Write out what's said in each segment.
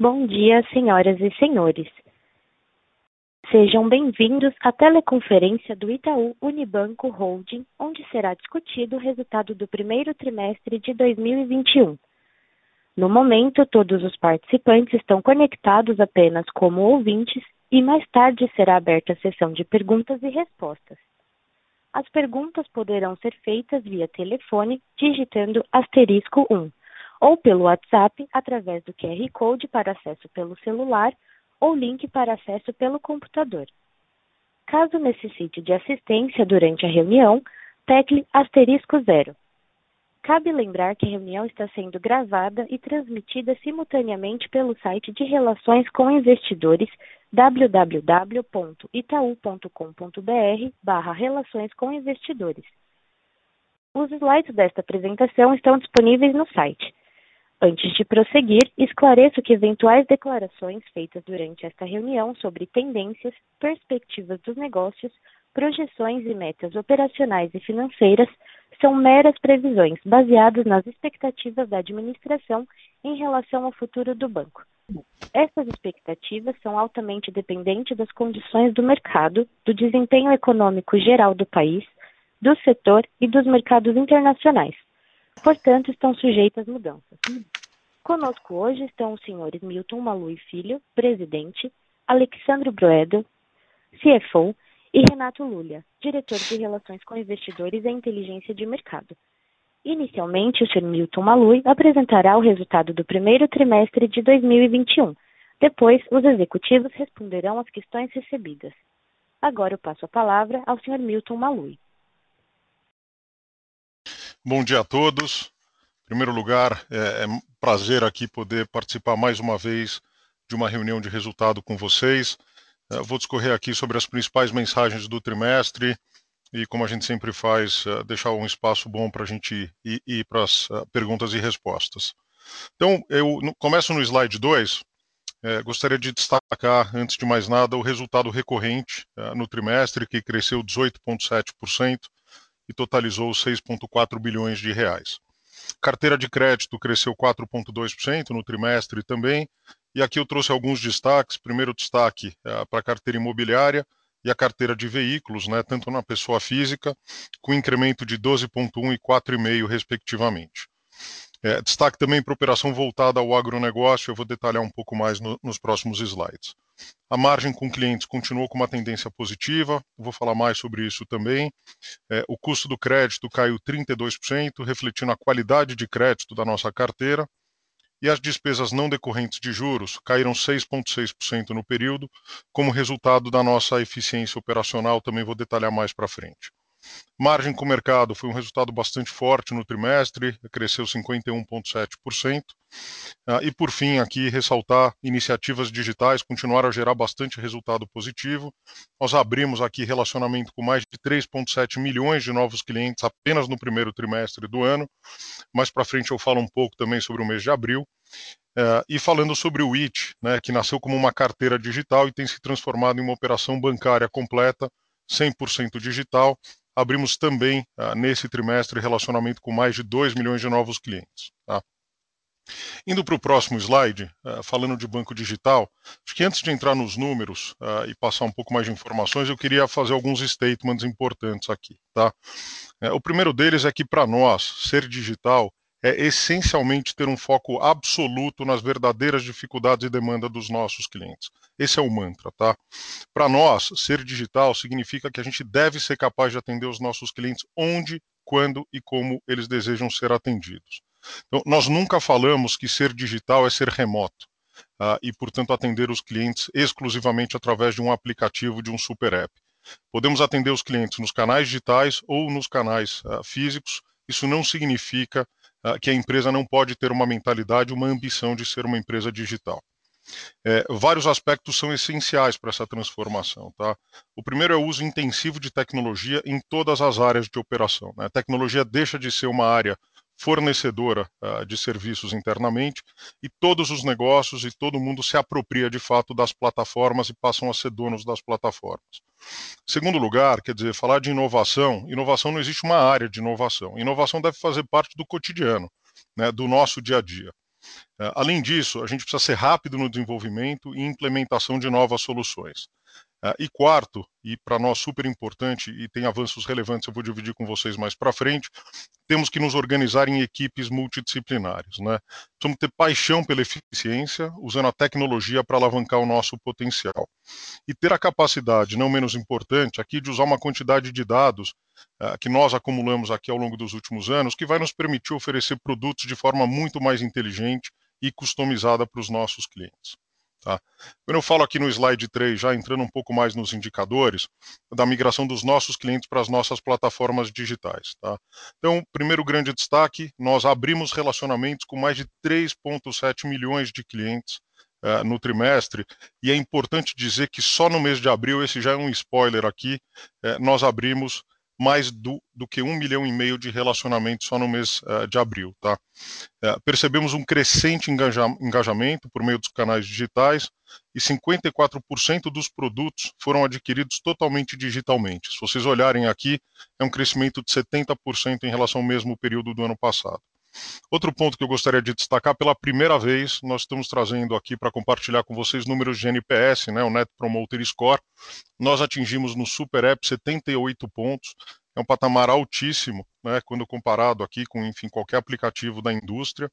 Bom dia, senhoras e senhores. Sejam bem-vindos à teleconferência do Itaú Unibanco Holding, onde será discutido o resultado do primeiro trimestre de 2021. No momento, todos os participantes estão conectados apenas como ouvintes e mais tarde será aberta a sessão de perguntas e respostas. As perguntas poderão ser feitas via telefone digitando asterisco 1 ou pelo WhatsApp através do QR Code para acesso pelo celular ou link para acesso pelo computador. Caso necessite de assistência durante a reunião, tecle asterisco zero. Cabe lembrar que a reunião está sendo gravada e transmitida simultaneamente pelo site de Relações com Investidores www.itaú.com.br barra Relações com Investidores. Os slides desta apresentação estão disponíveis no site. Antes de prosseguir, esclareço que eventuais declarações feitas durante esta reunião sobre tendências, perspectivas dos negócios, projeções e metas operacionais e financeiras são meras previsões baseadas nas expectativas da administração em relação ao futuro do banco. Essas expectativas são altamente dependentes das condições do mercado, do desempenho econômico geral do país, do setor e dos mercados internacionais portanto, estão sujeitas mudanças. Conosco hoje estão os senhores Milton Malui Filho, presidente, Alexandre Broedel, CFO, e Renato Lulia, diretor de Relações com Investidores e Inteligência de Mercado. Inicialmente, o Sr. Milton Malui apresentará o resultado do primeiro trimestre de 2021. Depois, os executivos responderão às questões recebidas. Agora eu passo a palavra ao Sr. Milton Malui. Bom dia a todos. Em primeiro lugar, é, é um prazer aqui poder participar mais uma vez de uma reunião de resultado com vocês. É, vou discorrer aqui sobre as principais mensagens do trimestre e, como a gente sempre faz, é, deixar um espaço bom para a gente ir, ir para as é, perguntas e respostas. Então, eu começo no slide 2. É, gostaria de destacar, antes de mais nada, o resultado recorrente é, no trimestre, que cresceu 18,7%, e totalizou 6,4 bilhões de reais. Carteira de crédito cresceu 4,2% no trimestre também. E aqui eu trouxe alguns destaques. Primeiro destaque é, para a carteira imobiliária e a carteira de veículos, né, tanto na pessoa física, com incremento de 12,1% e 4,5%, respectivamente. É, destaque também para operação voltada ao agronegócio, eu vou detalhar um pouco mais no, nos próximos slides. A margem com clientes continuou com uma tendência positiva, vou falar mais sobre isso também. É, o custo do crédito caiu 32%, refletindo a qualidade de crédito da nossa carteira. E as despesas não decorrentes de juros caíram 6,6% no período, como resultado da nossa eficiência operacional, também vou detalhar mais para frente. Margem com mercado foi um resultado bastante forte no trimestre, cresceu 51,7%. Ah, e por fim, aqui ressaltar iniciativas digitais continuaram a gerar bastante resultado positivo. Nós abrimos aqui relacionamento com mais de 3,7 milhões de novos clientes apenas no primeiro trimestre do ano. Mais para frente eu falo um pouco também sobre o mês de abril. Uh, e falando sobre o IT, né, que nasceu como uma carteira digital e tem se transformado em uma operação bancária completa, 100% digital, abrimos também, uh, nesse trimestre, relacionamento com mais de 2 milhões de novos clientes. Tá? Indo para o próximo slide, uh, falando de banco digital, acho que antes de entrar nos números uh, e passar um pouco mais de informações, eu queria fazer alguns statements importantes aqui. Tá? Uh, o primeiro deles é que, para nós, ser digital é essencialmente ter um foco absoluto nas verdadeiras dificuldades e demanda dos nossos clientes. Esse é o mantra, tá? Para nós, ser digital significa que a gente deve ser capaz de atender os nossos clientes onde, quando e como eles desejam ser atendidos. Então, nós nunca falamos que ser digital é ser remoto. Uh, e, portanto, atender os clientes exclusivamente através de um aplicativo, de um super app. Podemos atender os clientes nos canais digitais ou nos canais uh, físicos. Isso não significa uh, que a empresa não pode ter uma mentalidade, uma ambição de ser uma empresa digital. É, vários aspectos são essenciais para essa transformação. Tá? O primeiro é o uso intensivo de tecnologia em todas as áreas de operação. Né? A tecnologia deixa de ser uma área fornecedora uh, de serviços internamente e todos os negócios e todo mundo se apropria de fato das plataformas e passam a ser donos das plataformas. Segundo lugar, quer dizer, falar de inovação, inovação não existe uma área de inovação. Inovação deve fazer parte do cotidiano, né, do nosso dia a dia. Além disso, a gente precisa ser rápido no desenvolvimento e implementação de novas soluções. Uh, e quarto, e para nós super importante, e tem avanços relevantes, eu vou dividir com vocês mais para frente, temos que nos organizar em equipes multidisciplinares. Né? Precisamos ter paixão pela eficiência, usando a tecnologia para alavancar o nosso potencial. E ter a capacidade, não menos importante, aqui de usar uma quantidade de dados uh, que nós acumulamos aqui ao longo dos últimos anos, que vai nos permitir oferecer produtos de forma muito mais inteligente e customizada para os nossos clientes. Tá? Quando eu falo aqui no slide 3, já entrando um pouco mais nos indicadores, da migração dos nossos clientes para as nossas plataformas digitais. Tá? Então, primeiro grande destaque, nós abrimos relacionamentos com mais de 3,7 milhões de clientes uh, no trimestre, e é importante dizer que só no mês de abril, esse já é um spoiler aqui, uh, nós abrimos mais do, do que um milhão e meio de relacionamentos só no mês uh, de abril. Tá? Uh, percebemos um crescente engaja, engajamento por meio dos canais digitais e 54% dos produtos foram adquiridos totalmente digitalmente. Se vocês olharem aqui, é um crescimento de 70% em relação ao mesmo período do ano passado. Outro ponto que eu gostaria de destacar, pela primeira vez, nós estamos trazendo aqui para compartilhar com vocês números de NPS, né, o Net Promoter Score. Nós atingimos no Super App 78 pontos, é um patamar altíssimo, né, quando comparado aqui com, enfim, qualquer aplicativo da indústria,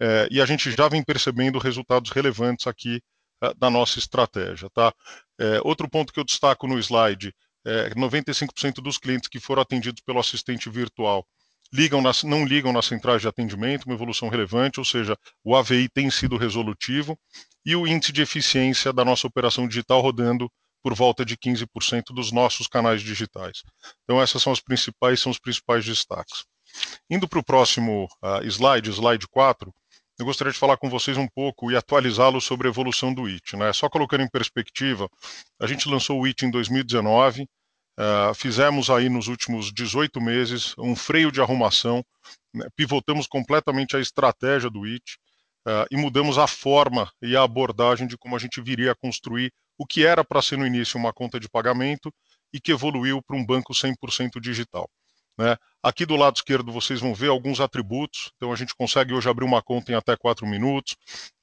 é, e a gente já vem percebendo resultados relevantes aqui é, da nossa estratégia, tá? É, outro ponto que eu destaco no slide, é, 95% dos clientes que foram atendidos pelo assistente virtual ligam não ligam nas centrais de atendimento, uma evolução relevante, ou seja, o AVI tem sido resolutivo, e o índice de eficiência da nossa operação digital rodando por volta de 15% dos nossos canais digitais. Então essas são as principais, são os principais destaques. Indo para o próximo uh, slide, slide 4, eu gostaria de falar com vocês um pouco e atualizá-lo sobre a evolução do IT. Né? Só colocando em perspectiva, a gente lançou o IT em 2019, Uh, fizemos aí nos últimos 18 meses um freio de arrumação, né, pivotamos completamente a estratégia do IT uh, e mudamos a forma e a abordagem de como a gente viria a construir o que era para ser no início uma conta de pagamento e que evoluiu para um banco 100% digital. Né? Aqui do lado esquerdo vocês vão ver alguns atributos, então a gente consegue hoje abrir uma conta em até 4 minutos,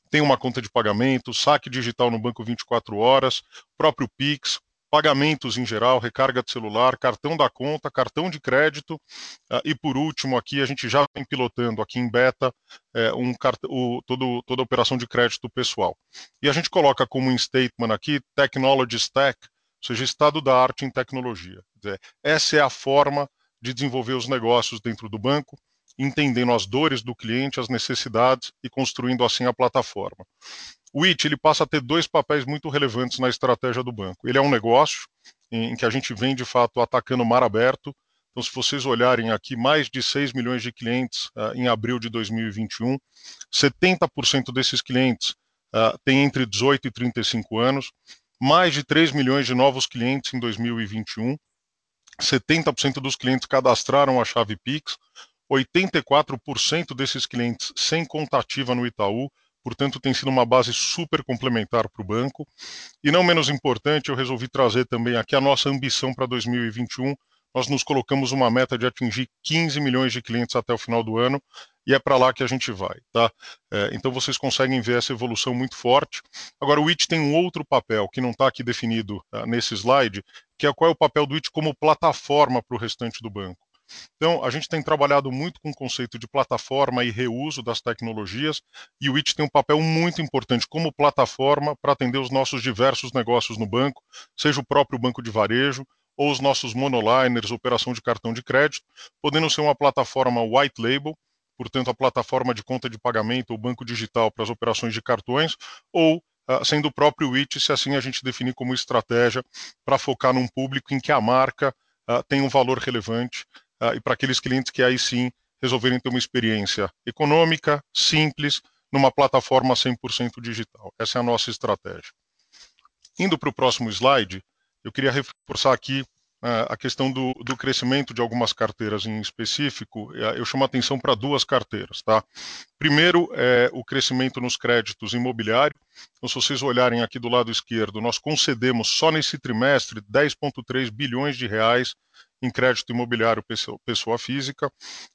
tem uma conta de pagamento, saque digital no banco 24 horas, próprio Pix, pagamentos em geral, recarga de celular, cartão da conta, cartão de crédito uh, e por último aqui a gente já vem pilotando aqui em beta é, um o, todo, toda a operação de crédito pessoal. E a gente coloca como um statement aqui Technology Stack, ou seja, estado da arte em tecnologia. Dizer, essa é a forma de desenvolver os negócios dentro do banco, entendendo as dores do cliente, as necessidades e construindo assim a plataforma. O IT ele passa a ter dois papéis muito relevantes na estratégia do banco. Ele é um negócio em que a gente vem de fato atacando o mar aberto. Então, se vocês olharem aqui, mais de 6 milhões de clientes uh, em abril de 2021, 70% desses clientes uh, têm entre 18 e 35 anos, mais de 3 milhões de novos clientes em 2021, 70% dos clientes cadastraram a chave Pix, 84% desses clientes sem contativa no Itaú, portanto tem sido uma base super complementar para o banco. E não menos importante, eu resolvi trazer também aqui a nossa ambição para 2021. Nós nos colocamos uma meta de atingir 15 milhões de clientes até o final do ano e é para lá que a gente vai, tá? É, então vocês conseguem ver essa evolução muito forte. Agora o IT tem um outro papel que não está aqui definido uh, nesse slide, que é qual é o papel do IT como plataforma para o restante do banco. Então, a gente tem trabalhado muito com o conceito de plataforma e reuso das tecnologias, e o IT tem um papel muito importante como plataforma para atender os nossos diversos negócios no banco, seja o próprio banco de varejo, ou os nossos monoliners, operação de cartão de crédito, podendo ser uma plataforma white label, portanto, a plataforma de conta de pagamento ou banco digital para as operações de cartões, ou uh, sendo o próprio IT, se assim a gente definir como estratégia para focar num público em que a marca uh, tem um valor relevante e para aqueles clientes que aí sim resolverem ter uma experiência econômica, simples, numa plataforma 100% digital. Essa é a nossa estratégia. Indo para o próximo slide, eu queria reforçar aqui uh, a questão do, do, crescimento de algumas carteiras em específico. Uh, eu chamo a atenção para duas carteiras. Tá? Primeiro, é o crescimento nos créditos imobiliários. Então, se vocês olharem aqui do lado esquerdo, nós concedemos só nesse trimestre 10,3 bilhões de reais em crédito imobiliário pessoa, física.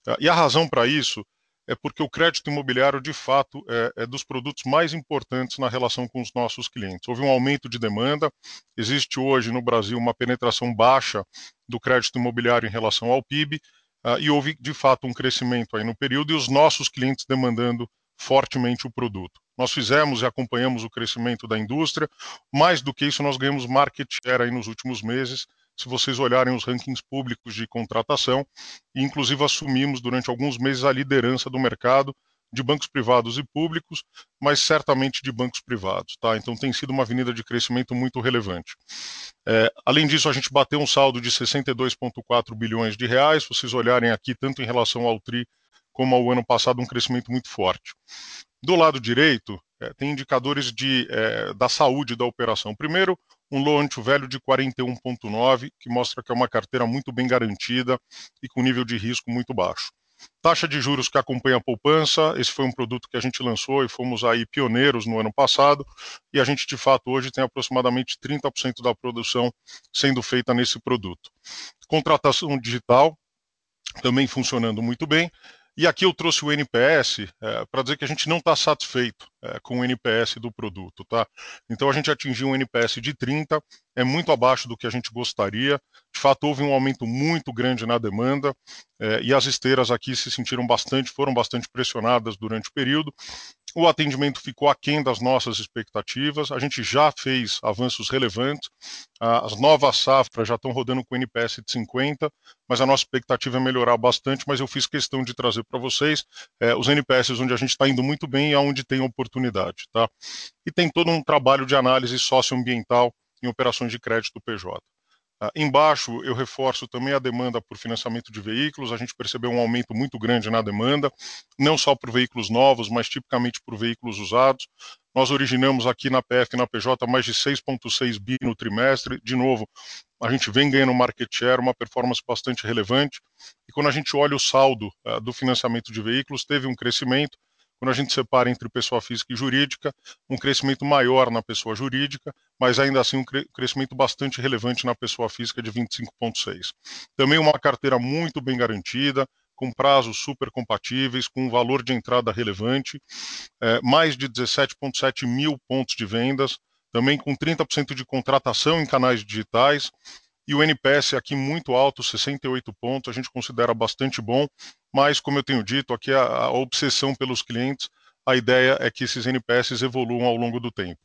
Ah, e a razão para isso é porque o crédito imobiliário, de fato, é, é, dos produtos mais importantes na relação com os nossos clientes. Houve um aumento de demanda, existe hoje no Brasil uma penetração baixa do crédito imobiliário em relação ao PIB, uh, e houve, de fato, um crescimento aí no período e os nossos clientes demandando fortemente o produto. Nós fizemos e acompanhamos o crescimento da indústria, mais do que isso, nós ganhamos market share aí nos últimos meses, se vocês olharem os rankings públicos de contratação, e inclusive assumimos durante alguns meses a liderança do mercado de bancos privados e públicos, mas certamente de bancos privados. Tá? Então tem sido uma avenida de crescimento muito relevante. É, além disso, a gente bateu um saldo de 62,4 bilhões de reais. Se vocês olharem aqui, tanto em relação ao TRI como ao ano passado, um crescimento muito forte. Do lado direito, é, tem indicadores de, é, da saúde da operação. Primeiro, um loan to value de 41,9, que mostra que é uma carteira muito bem garantida e com nível de risco muito baixo. Taxa de juros que acompanha a poupança, esse foi um produto que a gente lançou e fomos aí pioneiros no ano passado, e a gente de fato hoje tem aproximadamente 30% da produção sendo feita nesse produto. Contratação digital também funcionando muito bem, e aqui eu trouxe o NPS é, para dizer que a gente não está satisfeito é, com o NPS do produto, tá? Então a gente atingiu um NPS de 30, é muito abaixo do que a gente gostaria. De fato, houve um aumento muito grande na demanda é, e as esteiras aqui se sentiram bastante, foram bastante pressionadas durante o período. O atendimento ficou aquém das nossas expectativas. A gente já fez avanços relevantes. As novas safras já estão rodando com NPS de 50, mas a nossa expectativa é melhorar bastante. Mas eu fiz questão de trazer para vocês é, os NPS onde a gente está indo muito bem e onde tem oportunidade. Tá? E tem todo um trabalho de análise socioambiental em operações de crédito PJ. Uh, embaixo, eu reforço também a demanda por financiamento de veículos. A gente percebeu um aumento muito grande na demanda, não só por veículos novos, mas tipicamente por veículos usados. Nós originamos aqui na PF e na PJ mais de 6,6 bi no trimestre. De novo, a gente vem ganhando market share, uma performance bastante relevante. E quando a gente olha o saldo uh, do financiamento de veículos, teve um crescimento quando a gente separa entre pessoa física e jurídica, um crescimento maior na pessoa jurídica, mas ainda assim um crescimento bastante relevante na pessoa física de 25,6. Também uma carteira muito bem garantida, com prazos super compatíveis, com um valor de entrada relevante, é, mais de 17,7 mil pontos de vendas, também com 30% de contratação em canais digitais, e o NPS aqui muito alto, 68 pontos, a gente considera bastante bom, mas, como eu tenho dito, aqui a, a obsessão pelos clientes, a ideia é que esses NPS evoluam ao longo do tempo.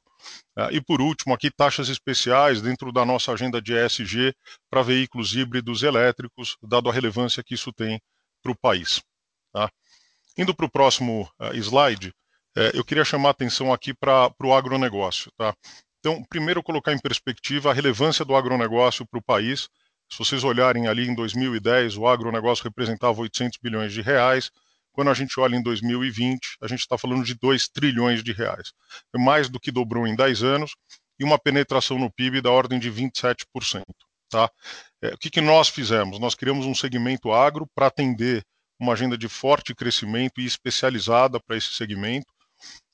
Uh, e por último, aqui taxas especiais dentro da nossa agenda de ESG para veículos híbridos elétricos, dado a relevância que isso tem para o país. Tá? Indo para o próximo uh, slide, uh, eu queria chamar a atenção aqui para o agronegócio. Tá? Então, primeiro colocar em perspectiva a relevância do agronegócio para o país. Se vocês olharem ali em 2010, o agronegócio representava 800 bilhões de reais. Quando a gente olha em 2020, a gente está falando de 2 trilhões de reais. É mais do que dobrou em 10 anos e uma penetração no PIB da ordem de 27%. Tá? É, o que, que nós fizemos? Nós criamos um segmento agro para atender uma agenda de forte crescimento e especializada para esse segmento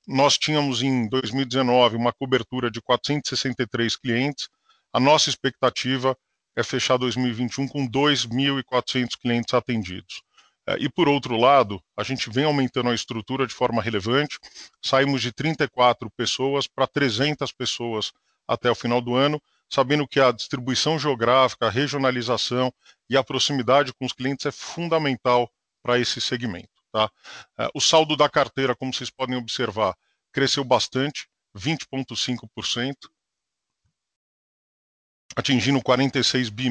nós tínhamos em 2019 uma cobertura de 463 clientes. A nossa expectativa é fechar 2021 com 2.400 clientes atendidos. É, e por outro lado, a gente vem aumentando a estrutura de forma relevante. Saímos de 34 pessoas para 300 pessoas até o final do ano, sabendo que a distribuição geográfica, a regionalização e a proximidade com os clientes é fundamental para esse segmento. Tá? É, o saldo da carteira, como vocês podem observar, cresceu bastante, 20,5%, atingindo 46 bi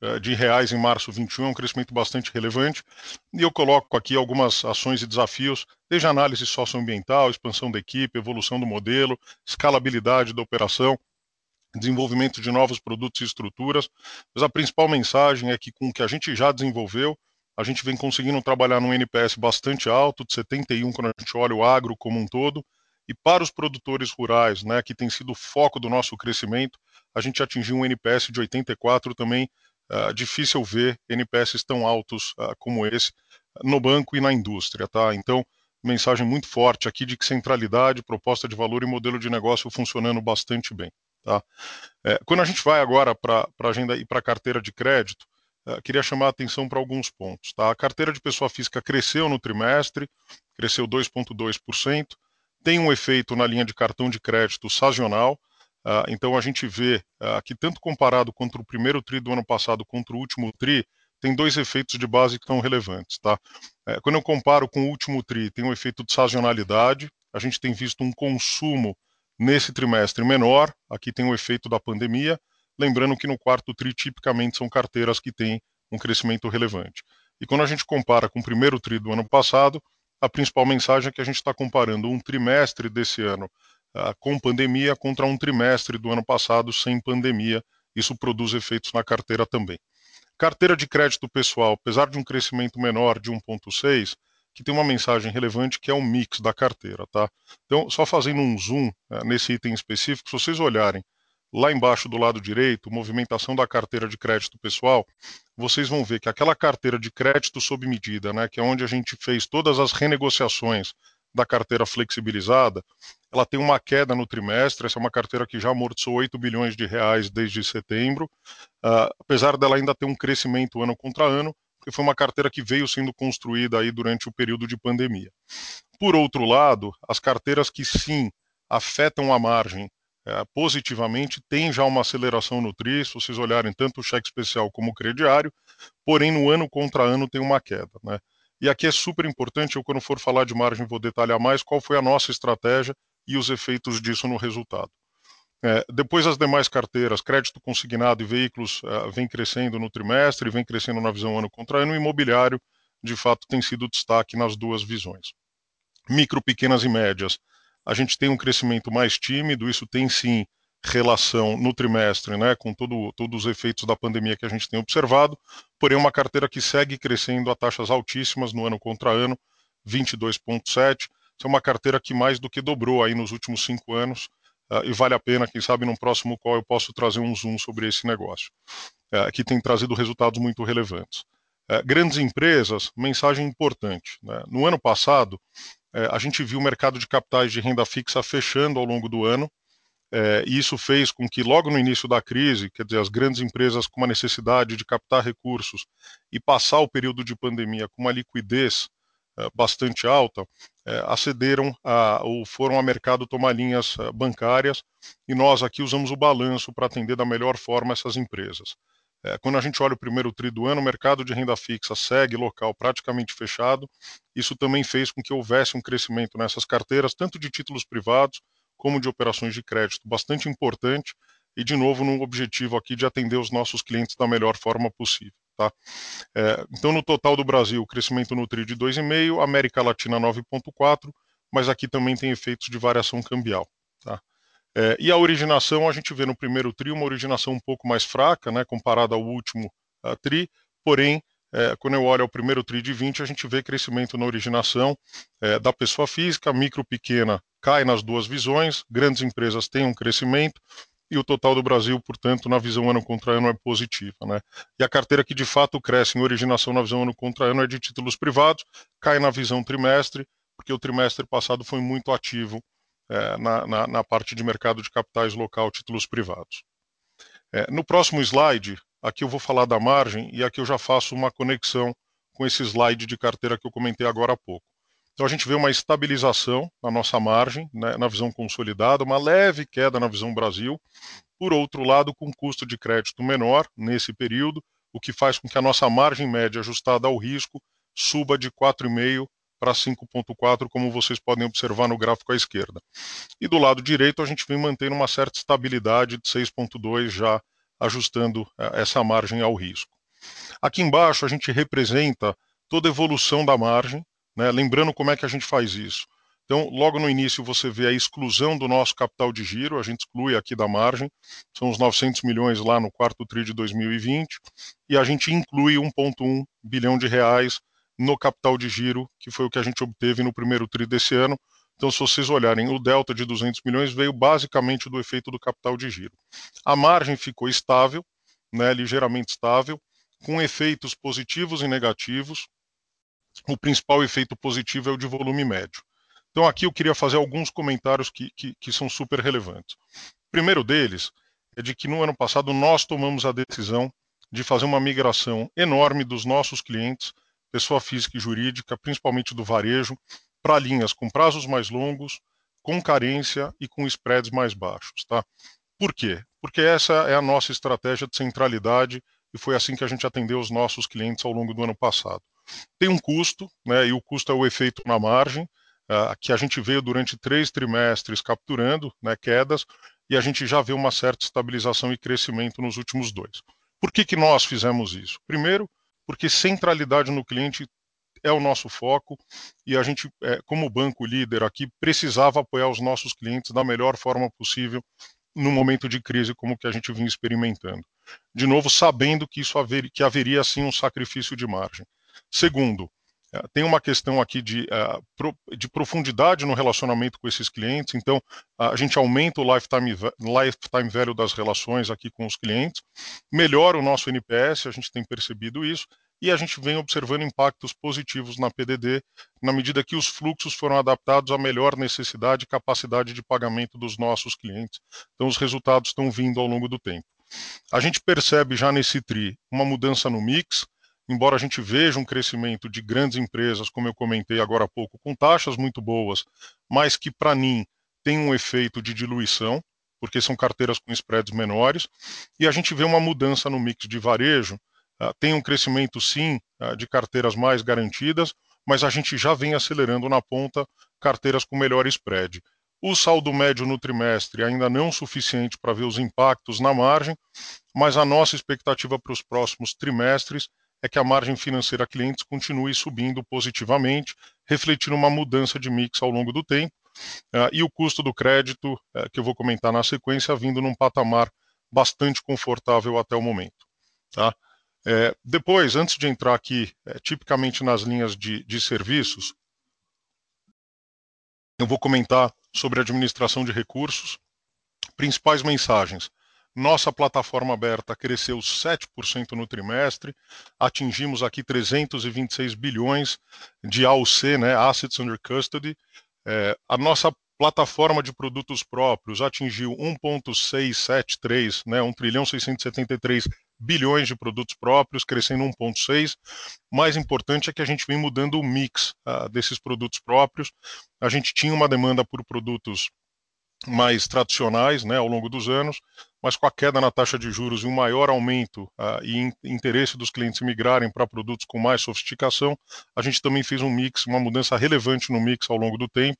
é, de reais em março 21, é um crescimento bastante relevante. E eu coloco aqui algumas ações e desafios, desde análise socioambiental, expansão da equipe, evolução do modelo, escalabilidade da operação, desenvolvimento de novos produtos e estruturas. Mas a principal mensagem é que com o que a gente já desenvolveu, a gente vem conseguindo trabalhar num NPS bastante alto, de 71 quando a gente olha o agro como um todo, e para os produtores rurais, né, que tem sido o foco do nosso crescimento, a gente atingiu um NPS de 84 também, uh, difícil ver NPS tão altos uh, como esse no banco e na indústria, tá? Então, mensagem muito forte aqui de que centralidade, proposta de valor e modelo de negócio funcionando bastante bem, tá? É, quando a gente vai agora para a agenda e para a carteira de crédito, queria chamar a atenção para alguns pontos. Tá? A carteira de pessoa física cresceu no trimestre, cresceu 2,2%, tem um efeito na linha de cartão de crédito sazonal, uh, então a gente vê uh, que tanto comparado contra o primeiro TRI do ano passado contra o último TRI, tem dois efeitos de base que são relevantes. Tá? É, quando eu comparo com o último TRI, tem um efeito de sazonalidade, a gente tem visto um consumo nesse trimestre menor, aqui tem o efeito da pandemia, lembrando que no quarto TRI tipicamente são carteiras que têm um crescimento relevante. E quando a gente compara com o primeiro TRI do ano passado, a principal mensagem é que a gente está comparando um trimestre desse ano uh, com pandemia contra um trimestre do ano passado sem pandemia. Isso produz efeitos na carteira também. Carteira de crédito pessoal, apesar de um crescimento menor de 1,6, que tem uma mensagem relevante que é o mix da carteira, tá? Então, só fazendo um zoom né, nesse item específico, se vocês olharem lá embaixo do lado direito, movimentação da carteira de crédito pessoal, vocês vão ver que aquela carteira de crédito sob medida, né, que é onde a gente fez todas as renegociações da carteira flexibilizada, ela tem uma queda no trimestre, essa é uma carteira que já amortizou 8 bilhões de reais desde setembro, uh, apesar dela ainda ter um crescimento ano contra ano, porque foi uma carteira que veio sendo construída aí durante o período de pandemia. Por outro lado, as carteiras que sim afetam a margem uh, positivamente têm já uma aceleração no TRI, se vocês olharem tanto o cheque especial como o crediário, porém no ano contra ano tem uma queda, né? E aqui é super importante, eu quando for falar de margem vou detalhar mais qual foi a nossa estratégia e os efeitos disso no resultado. É, depois as demais carteiras, crédito consignado e veículos uh, vem crescendo no trimestre, vem crescendo na visão ano contra ano, e imobiliário, de fato, tem sido destaque nas duas visões. Micro, pequenas e médias, a gente tem um crescimento mais tímido, isso tem sim relação no trimestre, né, com todo, todos os efeitos da pandemia que a gente tem observado, porém uma carteira que segue crescendo a taxas altíssimas no ano contra ano, 22,7%, é uma carteira que mais do que dobrou aí nos últimos cinco anos uh, e vale a pena, quem sabe no próximo qual eu posso trazer um zoom sobre esse negócio, uh, que tem trazido resultados muito relevantes. Uh, grandes empresas, mensagem importante. Né? No ano passado, a gente viu o mercado de capitais de renda fixa fechando ao longo do ano, e isso fez com que, logo no início da crise, quer dizer, as grandes empresas com uma necessidade de captar recursos e passar o período de pandemia com uma liquidez eh, bastante alta, acederam a, ou foram ao mercado tomar linhas bancárias e nós aqui usamos o balanço para atender da melhor forma essas empresas. Quando a gente olha o primeiro tri do ano, o mercado de renda fixa segue local praticamente fechado. Isso também fez com que houvesse um crescimento nessas carteiras, tanto de títulos privados como de operações de crédito, bastante importante e, de novo, no objetivo aqui de atender os nossos clientes da melhor forma possível. Tá? É, então, no total do Brasil, crescimento no TRI de 2,5%, América Latina 9,4%, mas aqui também tem efeitos de variação cambial. É, e a originação, a gente vê no primeiro TRI uma originação um pouco mais fraca, né, comparada ao último uh, TRI, porém, é, quando eu olho ao primeiro TRI de 20, a gente vê crescimento na originação é, da pessoa física, micro, pequena cai nas duas visões, grandes empresas têm um crescimento, e o total do Brasil, portanto, na visão ano contra ano é positiva. Né? E a carteira que de fato cresce em originação na visão ano contra ano é de títulos privados, cai na visão trimestre, porque o trimestre passado foi muito ativo é, na, na, na, parte de mercado de capitais local, títulos privados. É, no próximo slide, aqui eu vou falar da margem e aqui eu já faço uma conexão com esse slide de carteira que eu comentei agora há pouco. Então a gente vê uma estabilização na nossa margem, né, na visão consolidada, uma leve queda na visão Brasil. Por outro lado, com custo de crédito menor nesse período, o que faz com que a nossa margem média ajustada ao risco suba de 4,5 para 5,4, como vocês podem observar no gráfico à esquerda. E do lado direito, a gente vem mantendo uma certa estabilidade de 6,2, já ajustando eh, essa margem ao risco. Aqui embaixo, a gente representa toda a evolução da margem né? Lembrando como é que a gente faz isso. Então, logo no início você vê a exclusão do nosso capital de giro, a gente exclui aqui da margem, são os 900 milhões lá no quarto TRI de 2020, e a gente inclui 1,1 bilhão de reais no capital de giro, que foi o que a gente obteve no primeiro TRI desse ano. Então, se vocês olharem, o delta de 200 milhões veio basicamente do efeito do capital de giro. A margem ficou estável, né, ligeiramente estável, com efeitos positivos e negativos, o principal efeito positivo é o de volume médio. Então, aqui eu queria fazer alguns comentários que, que, que são super relevantes. O primeiro deles é de que no ano passado nós tomamos a decisão de fazer uma migração enorme dos nossos clientes, pessoa física e jurídica, principalmente do varejo, para linhas com prazos mais longos, com carência e com spreads mais baixos. Tá? Por quê? Porque essa é a nossa estratégia de centralidade e foi assim que a gente atendeu os nossos clientes ao longo do ano passado. Tem um custo, né, e o custo é o efeito na margem, uh, que a gente veio durante três trimestres capturando né, quedas, e a gente já vê uma certa estabilização e crescimento nos últimos dois. Por que, que nós fizemos isso? Primeiro, porque centralidade no cliente é o nosso foco e a gente, é, como banco líder aqui, precisava apoiar os nossos clientes da melhor forma possível no momento de crise como que a gente vinha experimentando. De novo, sabendo que isso haver, que haveria sim um sacrifício de margem. Segundo, tem uma questão aqui de, é, de profundidade no relacionamento com esses clientes, então a gente aumenta o lifetime, lifetime value das relações aqui com os clientes, melhora o nosso NPS, a gente tem percebido isso, e a gente vem observando impactos positivos na PDD, na medida que os fluxos foram adaptados à melhor necessidade e capacidade de pagamento dos nossos clientes. Então, os resultados estão vindo ao longo do tempo. A gente percebe já nesse TRI uma mudança no mix, embora a gente veja um crescimento de grandes empresas, como eu comentei agora há pouco, com taxas muito boas, mas que para mim tem um efeito de diluição, porque são carteiras com spreads menores, e a gente vê uma mudança no mix de varejo, uh, tem um crescimento sim uh, de carteiras mais garantidas, mas a gente já vem acelerando na ponta carteiras com melhor spread. O saldo médio no trimestre ainda não suficiente para ver os impactos na margem, mas a nossa expectativa para os próximos trimestres é que a margem financeira clientes continue subindo positivamente, refletindo uma mudança de mix ao longo do tempo, uh, e o custo do crédito, uh, que eu vou comentar na sequência, vindo num patamar bastante confortável até o momento. Tá? É, depois, antes de entrar aqui, é, tipicamente nas linhas de, de serviços, eu vou comentar sobre administração de recursos, principais mensagens. Nossa plataforma aberta cresceu 7% no trimestre, atingimos aqui 326 bilhões de AUC, né, Assets Under Custody. É, a nossa plataforma de produtos próprios atingiu 1,673, né, 1 trilhão 673 bilhões de produtos próprios, crescendo 1,6. Mais importante é que a gente vem mudando o mix uh, desses produtos próprios. A gente tinha uma demanda por produtos mais tradicionais né, ao longo dos anos, mas com a queda na taxa de juros e um maior aumento uh, e in, interesse dos clientes migrarem para produtos com mais sofisticação, a gente também fez um mix, uma mudança relevante no mix ao longo do tempo.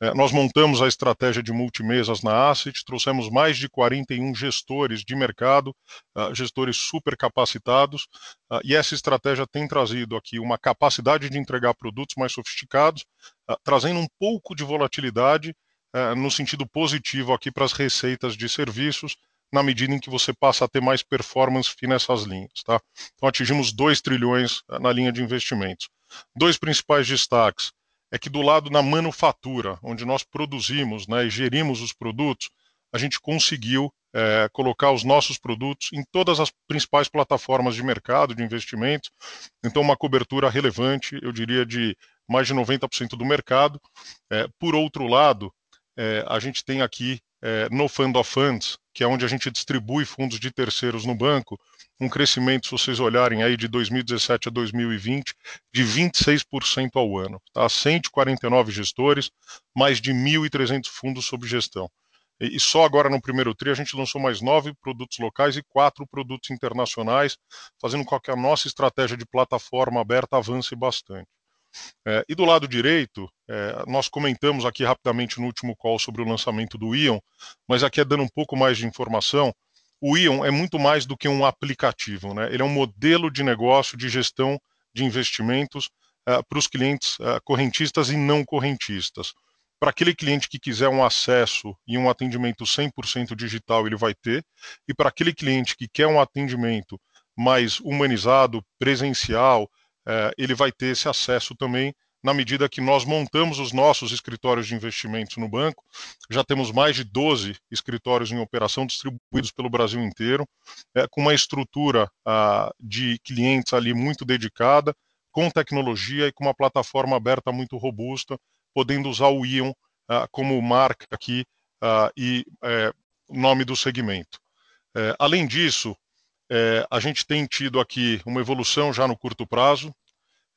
Uh, nós montamos a estratégia de multimesas na Asset, trouxemos mais de 41 gestores de mercado, uh, gestores super capacitados, ah, e essa estratégia tem trazido aqui uma capacidade de entregar produtos mais sofisticados, trazendo um pouco de volatilidade é, no sentido positivo aqui para as receitas de serviços, na medida em que você passa a ter mais performance nessas linhas. Tá? Então atingimos 2 trilhões é, na linha de investimentos. Dois principais destaques é que do lado da manufatura, onde nós produzimos né, e gerimos os produtos, a gente conseguiu é, colocar os nossos produtos em todas as principais plataformas de mercado de investimentos. Então, uma cobertura relevante, eu diria, de mais de 90% do mercado. É, por outro lado, é, a gente tem aqui é, no Fund of Funds, que é onde a gente distribui fundos de terceiros no banco, um crescimento, se vocês olharem aí de 2017 a 2020, de 26% ao ano. Tá? 149 gestores, mais de 1.300 fundos sob gestão. E, só agora no primeiro TRI a gente lançou mais nove produtos locais e quatro produtos internacionais, fazendo com que a nossa estratégia de plataforma aberta avance bastante. É, e do lado direito, é, nós comentamos aqui rapidamente no último call sobre o lançamento do Ion, mas aqui é dando um pouco mais de informação. O Ion é muito mais do que um aplicativo, né? ele é um modelo de negócio de gestão de investimentos é, para os clientes é, correntistas e não correntistas. Para aquele cliente que quiser um acesso e um atendimento 100% digital, ele vai ter, e para aquele cliente que quer um atendimento mais humanizado, presencial, ele vai ter esse acesso também na medida que nós montamos os nossos escritórios de investimentos no banco. Já temos mais de 12 escritórios em operação distribuídos pelo Brasil inteiro, é, com uma estrutura ah, de clientes ali muito dedicada, com tecnologia e com uma plataforma aberta muito robusta, podendo usar o Ion ah, como marca aqui ah, e é, nome do segmento. É, além disso, é, a gente tem tido aqui uma evolução já no curto prazo,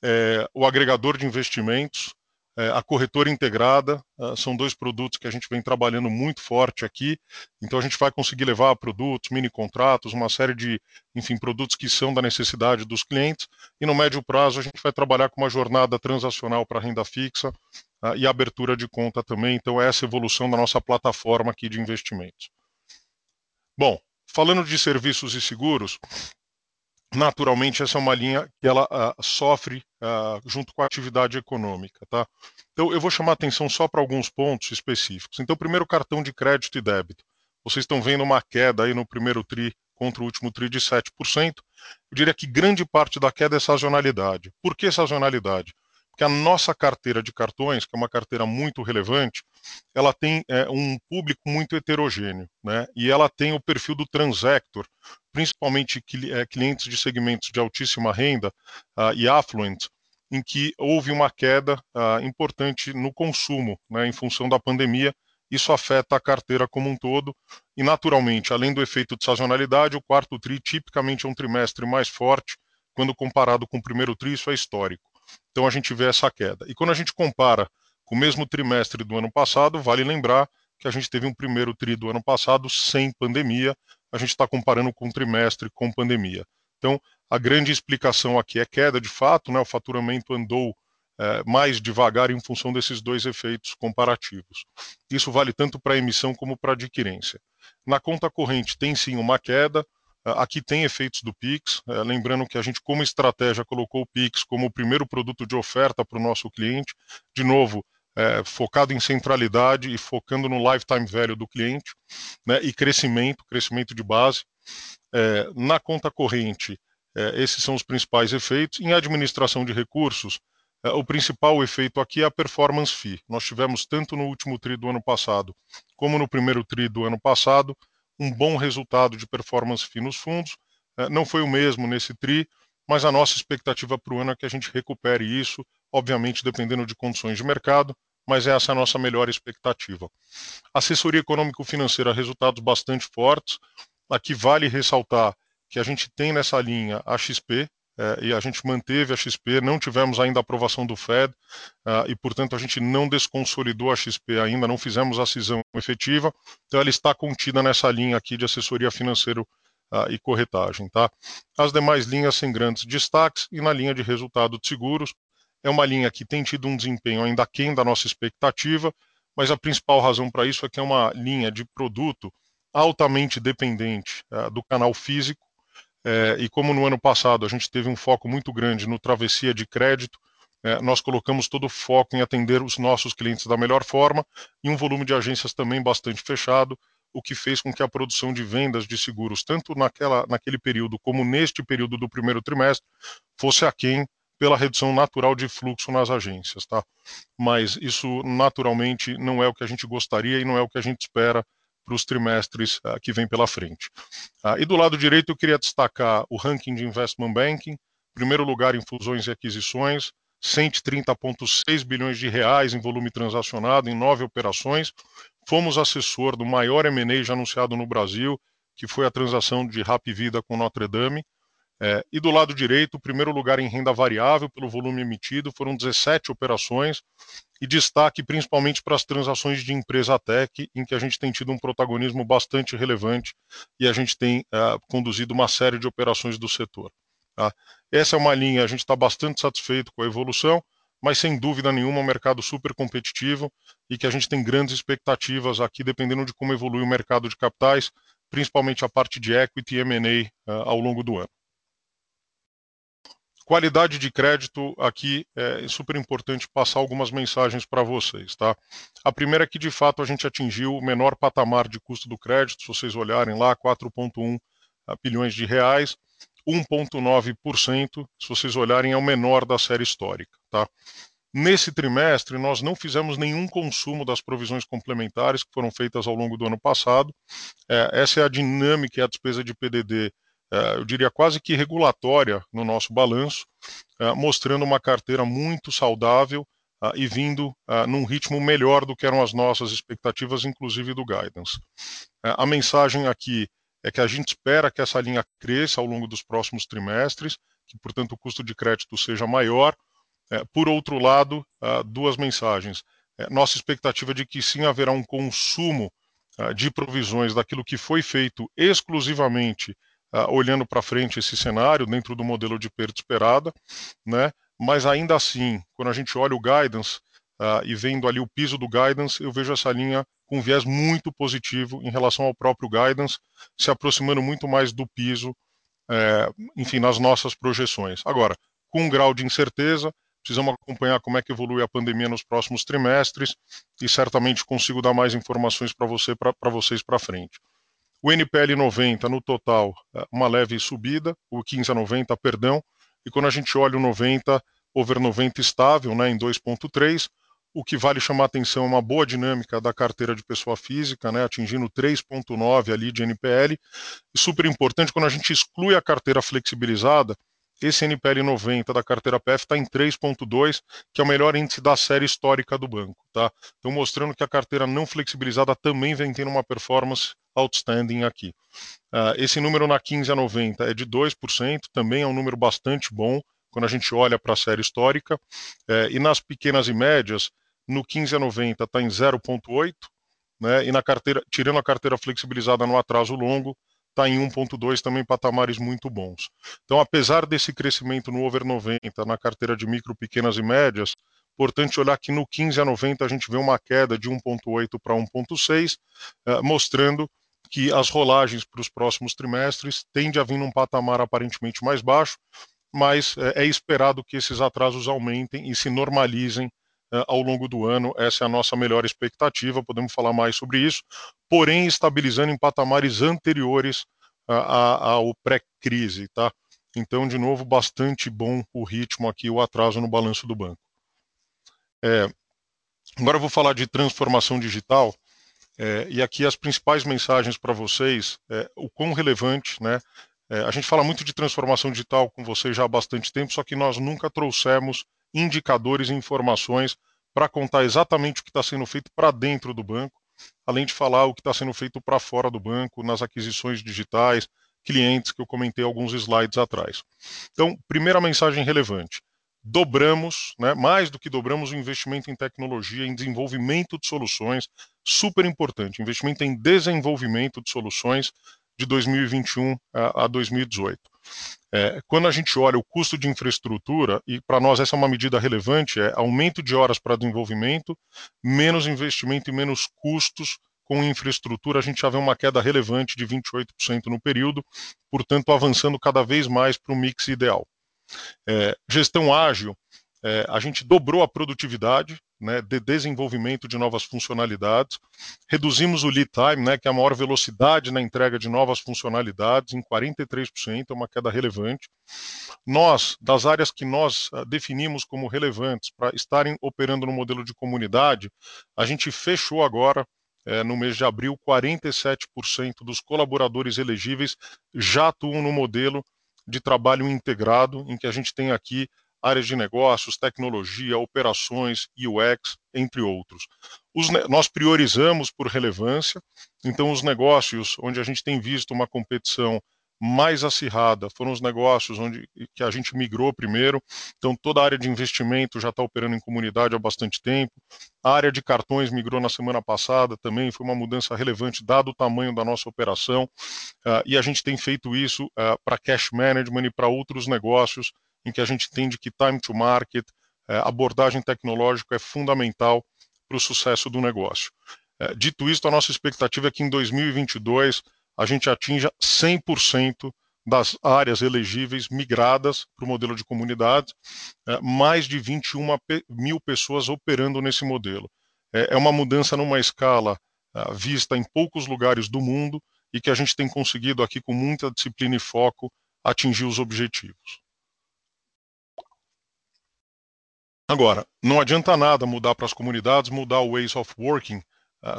é, o agregador de investimentos, é, a corretora integrada, é, são dois produtos que a gente vem trabalhando muito forte aqui, então a gente vai conseguir levar produtos, mini contratos, uma série de, enfim, produtos que são da necessidade dos clientes, e no médio prazo a gente vai trabalhar com uma jornada transacional para renda fixa uh, e abertura de conta também, então é essa evolução da nossa plataforma aqui de investimentos. Bom, falando de serviços e seguros, naturalmente essa é uma linha que ela uh, sofre uh, junto com a atividade econômica, tá? Então eu vou chamar atenção só para alguns pontos específicos. Então primeiro cartão de crédito e débito. Vocês estão vendo uma queda aí no primeiro tri contra o último tri de 7%. Eu diria que grande parte da queda é sazonalidade. Por que sazonalidade? Porque a nossa carteira de cartões, que é uma carteira muito relevante, ela tem é, um público muito heterogêneo, né? E ela tem o perfil do transector, principalmente é, clientes de segmentos de altíssima renda uh, e affluent, em que houve uma queda uh, importante no consumo, né, em função da pandemia. Isso afeta a carteira como um todo e, naturalmente, além do efeito de sazonalidade, o quarto tri tipicamente é um trimestre mais forte quando comparado com o primeiro tri, isso é histórico. Então a gente vê essa queda. E quando a gente compara com o mesmo trimestre do ano passado, vale lembrar que a gente teve um primeiro tri do ano passado sem pandemia, a gente está comparando com um trimestre com pandemia. Então, a grande explicação aqui é queda de fato, né, o faturamento andou é, mais devagar em função desses dois efeitos comparativos. Isso vale tanto para emissão como para adquirência. Na conta corrente tem sim uma queda, aqui tem efeitos do Pix, é, lembrando que a gente, como estratégia, colocou o Pix como o primeiro produto de oferta para o nosso cliente. De novo, é, focado em centralidade e focando no lifetime value do cliente, né, e crescimento, crescimento de base. É, na conta corrente, é, esses são os principais efeitos. Em administração de recursos, é, o principal efeito aqui é a performance fee. Nós tivemos tanto no último TRI do ano passado, como no primeiro TRI do ano passado, um bom resultado de performance fee nos fundos. É, não foi o mesmo nesse TRI, mas a nossa expectativa para o ano é que a gente recupere isso, obviamente dependendo de condições de mercado, mas essa é a nossa melhor expectativa. Assessoria econômico-financeira, resultados bastante fortes. Aqui vale ressaltar que a gente tem nessa linha a XP, é, e a gente manteve a XP, não tivemos ainda a aprovação do Fed, uh, e portanto a gente não desconsolidou a XP ainda, não fizemos a cisão efetiva, então ela está contida nessa linha aqui de assessoria financeira uh, e corretagem. Tá? As demais linhas sem grandes destaques, e na linha de resultado de seguros, é uma linha que tem tido um desempenho ainda aquém da nossa expectativa, mas a principal razão para isso é que é uma linha de produto altamente dependente uh, do canal físico, é, e como no ano passado a gente teve um foco muito grande no travessia de crédito, é, nós colocamos todo o foco em atender os nossos clientes da melhor forma e um volume de agências também bastante fechado, o que fez com que a produção de vendas de seguros, tanto naquela, naquele período como neste período do primeiro trimestre, fosse aquém pela redução natural de fluxo nas agências, tá? Mas isso naturalmente não é o que a gente gostaria e não é o que a gente espera para os trimestres uh, que vem pela frente. Uh, e do lado direito eu queria destacar o ranking de investment banking, primeiro lugar em fusões e aquisições, 130,6 bilhões de reais em volume transacionado em nove operações. Fomos assessor do maior M&A já anunciado no Brasil, que foi a transação de Rap Vida com Notre Dame. É, e do lado direito, o primeiro lugar em renda variável pelo volume emitido, foram 17 operações, e destaque principalmente para as transações de empresa tech, em que a gente tem tido um protagonismo bastante relevante e a gente tem é, conduzido uma série de operações do setor. Tá? Essa é uma linha, a gente está bastante satisfeito com a evolução, mas sem dúvida nenhuma um mercado super competitivo e que a gente tem grandes expectativas aqui, dependendo de como evolui o mercado de capitais, principalmente a parte de equity e M&A uh, ao longo do ano. Qualidade de crédito, aqui é super importante passar algumas mensagens para vocês. Tá? A primeira é que, de fato, a gente atingiu o menor patamar de custo do crédito, se vocês olharem lá, 4,1 ah, bilhões de reais, 1,9%, se vocês olharem, é o menor da série histórica. Tá? Nesse trimestre, nós não fizemos nenhum consumo das provisões complementares que foram feitas ao longo do ano passado. É, essa é a dinâmica e a despesa de PDD eu diria quase que regulatória no nosso balanço, é, mostrando uma carteira muito saudável é, e vindo num ritmo melhor do que eram as nossas expectativas, inclusive do guidance. A mensagem aqui é que a gente espera que essa linha cresça ao longo dos próximos trimestres, que, portanto, o custo de crédito seja maior. É, por outro lado, duas mensagens. É, nossa expectativa é de que sim haverá um consumo de provisões daquilo que foi feito exclusivamente ah, olhando para frente esse cenário dentro do modelo de perda esperada, né? Mas ainda assim, quando a gente olha o guidance e vendo ali o piso do guidance, eu vejo essa linha com viés muito positivo em relação ao próprio guidance, se aproximando muito mais do piso, é, enfim, nas nossas projeções. Agora, com um grau de incerteza, Precisamos acompanhar como é que evolui a pandemia nos próximos trimestres e certamente consigo dar mais informações para você, para vocês para frente. O NPL 90 no total, é, uma leve subida, o 15 a 90, perdão, e quando a gente olha o 90, over 90 estável, né, em 2.3, o que vale chamar atenção é uma boa dinâmica da carteira de pessoa física, né, atingindo 3.9 ali de NPL, e super importante quando a gente exclui a carteira flexibilizada, esse NPL 90 da carteira PF está em 3,2, que é o melhor índice da série histórica do banco. Tá? Então, mostrando que a carteira não flexibilizada também vem tendo uma performance outstanding aqui. Uh, esse número na 15 a 90 é de 2%, também é um número bastante bom quando a gente olha para a série histórica. Uh, e nas pequenas e médias, no 15 a 90 está em 0,8%, né, e na carteira, tirando a carteira flexibilizada no atraso longo, está em 1,2 também patamares muito bons. Então, apesar desse crescimento no over 90 na carteira de micro, pequenas e médias, importante olhar que no 15 a 90 a gente vê uma queda de 1,8 para 1,6, eh, mostrando que as rolagens para os próximos trimestres tendem a vir num patamar aparentemente mais baixo, mas eh, é esperado que esses atrasos aumentem e se normalizem eh, ao longo do ano. Essa é a nossa melhor expectativa, podemos falar mais sobre isso, porém estabilizando em patamares anteriores ao pré-crise, tá? Então, de novo, bastante bom o ritmo aqui, o atraso no balanço do banco. É, agora eu vou falar de transformação digital, é, e aqui as principais mensagens para vocês, é, o quão relevante, né? É, a gente fala muito de transformação digital com vocês já há bastante tempo, só que nós nunca trouxemos indicadores e informações para contar exatamente o que está sendo feito para dentro do banco, além de falar o que está sendo feito para fora do banco, nas aquisições digitais, clientes que eu comentei alguns slides atrás. Então, primeira mensagem relevante. Dobramos, né, mais do que dobramos o investimento em tecnologia, em desenvolvimento de soluções, super importante, investimento em desenvolvimento de soluções de 2021 a, a 2018. É, quando a gente olha o custo de infraestrutura, e para nós essa é uma medida relevante, é aumento de horas para desenvolvimento, menos investimento e menos custos com infraestrutura, a gente já vê uma queda relevante de 28% no período, portanto avançando cada vez mais para o mix ideal. É, gestão ágil, é, a gente dobrou a produtividade, né, de desenvolvimento de novas funcionalidades. Reduzimos o lead time, né, que é a maior velocidade na entrega de novas funcionalidades, em 43%, é uma queda relevante. Nós, das áreas que nós uh, definimos como relevantes para estarem operando no modelo de comunidade, a gente fechou agora é, no mês de abril, 47% dos colaboradores elegíveis já atuam no modelo de trabalho integrado, em que a gente tem aqui áreas de negócios, tecnologia, operações, UX, entre outros. Os, nós priorizamos por relevância, então os negócios onde a gente tem visto uma competição mais acirrada foram os negócios onde que a gente migrou primeiro. Então toda a área de investimento já está operando em comunidade há bastante tempo. A área de cartões migrou na semana passada também, foi uma mudança relevante dado o tamanho da nossa operação. Uh, e a gente tem feito isso uh, para cash management e para outros negócios em que a gente entende que time to market, é, abordagem tecnológica é fundamental para o sucesso do negócio. É, dito isso, a nossa expectativa é que em 2022 a gente atinja 100% das áreas elegíveis migradas para o modelo de comunidades, é, mais de 21 mil pessoas operando nesse modelo. É uma mudança numa escala vista em poucos lugares do mundo e que a gente tem conseguido aqui com muita disciplina e foco atingir os objetivos. Agora, não adianta nada mudar para as comunidades, mudar o ways of working,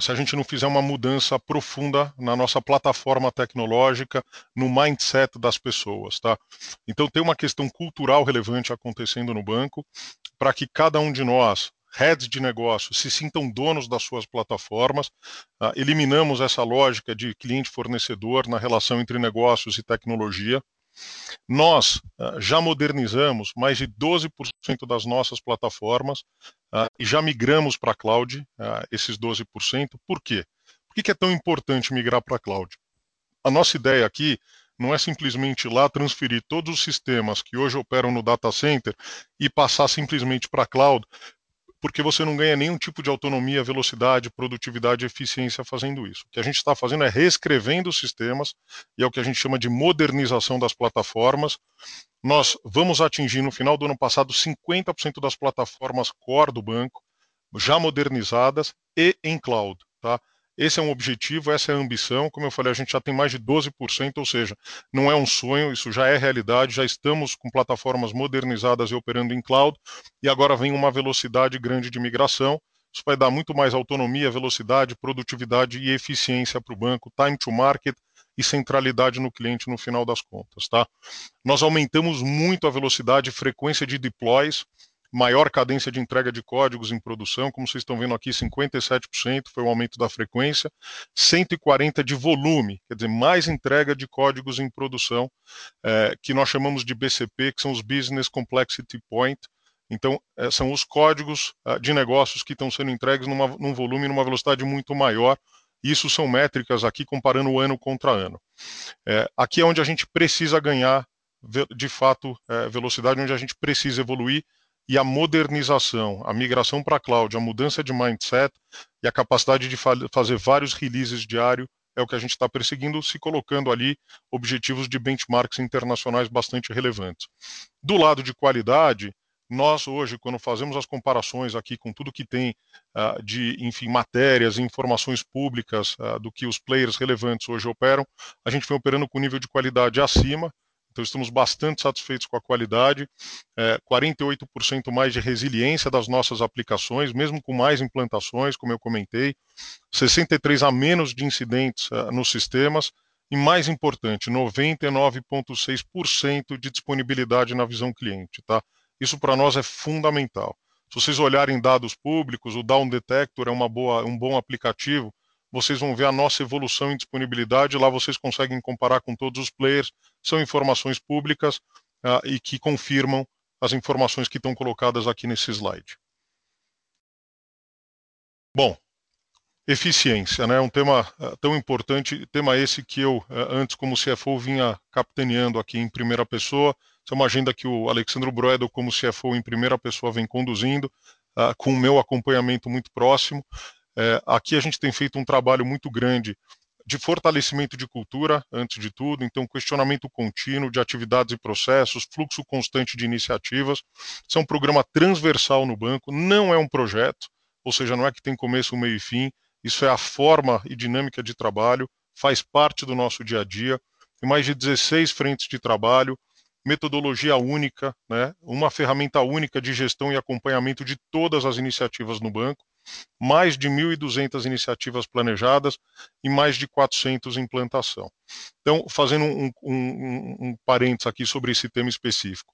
se a gente não fizer uma mudança profunda na nossa plataforma tecnológica, no mindset das pessoas, tá? Então tem uma questão cultural relevante acontecendo no banco, para que cada um de nós heads de negócio se sintam donos das suas plataformas, uh, eliminamos essa lógica de cliente-fornecedor na relação entre negócios e tecnologia. Nós uh, já modernizamos mais de 12% das nossas plataformas uh, e já migramos para a cloud esses 12%. Por quê? Por que é tão importante migrar para a cloud? A nossa ideia aqui não é simplesmente lá transferir todos os sistemas que hoje operam no data center e passar simplesmente para a cloud, porque você não ganha nenhum tipo de autonomia, velocidade, produtividade eficiência fazendo isso. O que a gente está fazendo é reescrevendo os sistemas, e é o que a gente chama de modernização das plataformas. Nós vamos atingir no final do ano passado 50% das plataformas core do banco, já modernizadas e em cloud. Tá? Esse é um objetivo, essa é a ambição. Como eu falei, a gente já tem mais de 12%, ou seja, não é um sonho, isso já é realidade. Já estamos com plataformas modernizadas e operando em cloud, e agora vem uma velocidade grande de migração. Isso vai dar muito mais autonomia, velocidade, produtividade e eficiência para o banco, time to market e centralidade no cliente no final das contas. Tá? Nós aumentamos muito a velocidade e frequência de deploys maior cadência de entrega de códigos em produção, como vocês estão vendo aqui, 57% foi o aumento da frequência, 140% de volume, quer dizer, mais entrega de códigos em produção, é, que nós chamamos de BCP, que são os Business Complexity Point. Então, é, são os códigos é, de negócios que estão sendo entregues numa, num volume, numa velocidade muito maior. Isso são métricas aqui comparando ano contra ano. É, aqui é onde a gente precisa ganhar, de fato, é, velocidade, onde a gente precisa evoluir e a modernização, a migração para cloud, a mudança de mindset e a capacidade de fa fazer vários releases diário é o que a gente está perseguindo, se colocando ali objetivos de benchmarks internacionais bastante relevantes. Do lado de qualidade, nós hoje, quando fazemos as comparações aqui com tudo que tem uh, de, enfim, matérias e informações públicas uh, do que os players relevantes hoje operam, a gente vem operando com nível de qualidade acima, então, estamos bastante satisfeitos com a qualidade, é, 48% mais de resiliência das nossas aplicações, mesmo com mais implantações, como eu comentei, 63% a menos de incidentes uh, nos sistemas, e mais importante, 99,6% de disponibilidade na visão cliente. Tá? Isso para nós é fundamental. Se vocês olharem dados públicos, o Down Detector é uma boa, um bom aplicativo vocês vão ver a nossa evolução em disponibilidade. Lá vocês conseguem comparar com todos os players. São informações públicas uh, e que confirmam as informações que estão colocadas aqui nesse slide. Bom, eficiência, né? Um tema uh, tão importante, tema esse que eu, uh, antes como CFO, vinha capitaneando aqui em primeira pessoa. Essa é uma agenda que o Alexandre Broedo, como CFO em primeira pessoa, vem conduzindo, com o meu acompanhamento muito próximo. É, aqui a gente tem feito um trabalho muito grande de fortalecimento de cultura, antes de tudo, então questionamento contínuo de atividades e processos, fluxo constante de iniciativas. Isso é um programa transversal no banco, não é um projeto, ou seja, não é que tem começo, meio e fim, isso é a forma e dinâmica de trabalho, faz parte do nosso dia a dia. Tem mais de 16 frentes de trabalho, metodologia única, né, uma ferramenta única de gestão e acompanhamento de todas as iniciativas no banco mais de 1.200 iniciativas planejadas e mais de 400 em implantação. Então, fazendo um, um, um parênteses aqui sobre esse tema específico.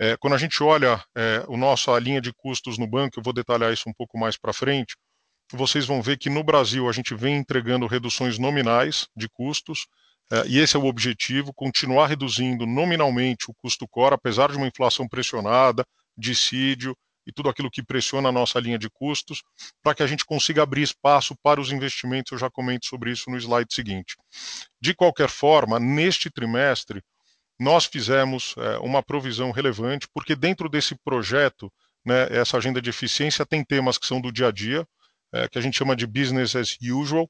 É, quando a gente olha é, a linha de custos no banco, eu vou detalhar isso um pouco mais para frente, vocês vão ver que no Brasil a gente vem entregando reduções nominais de custos, é, e esse é o objetivo, continuar reduzindo nominalmente o custo core, apesar de uma inflação pressionada, dissídio, e tudo aquilo que pressiona a nossa linha de custos, para que a gente consiga abrir espaço para os investimentos. Eu já comento sobre isso no slide seguinte. De qualquer forma, neste trimestre, nós fizemos é, uma provisão relevante, porque dentro desse projeto, né, essa agenda de eficiência, tem temas que são do dia a dia, é, que a gente chama de business as usual,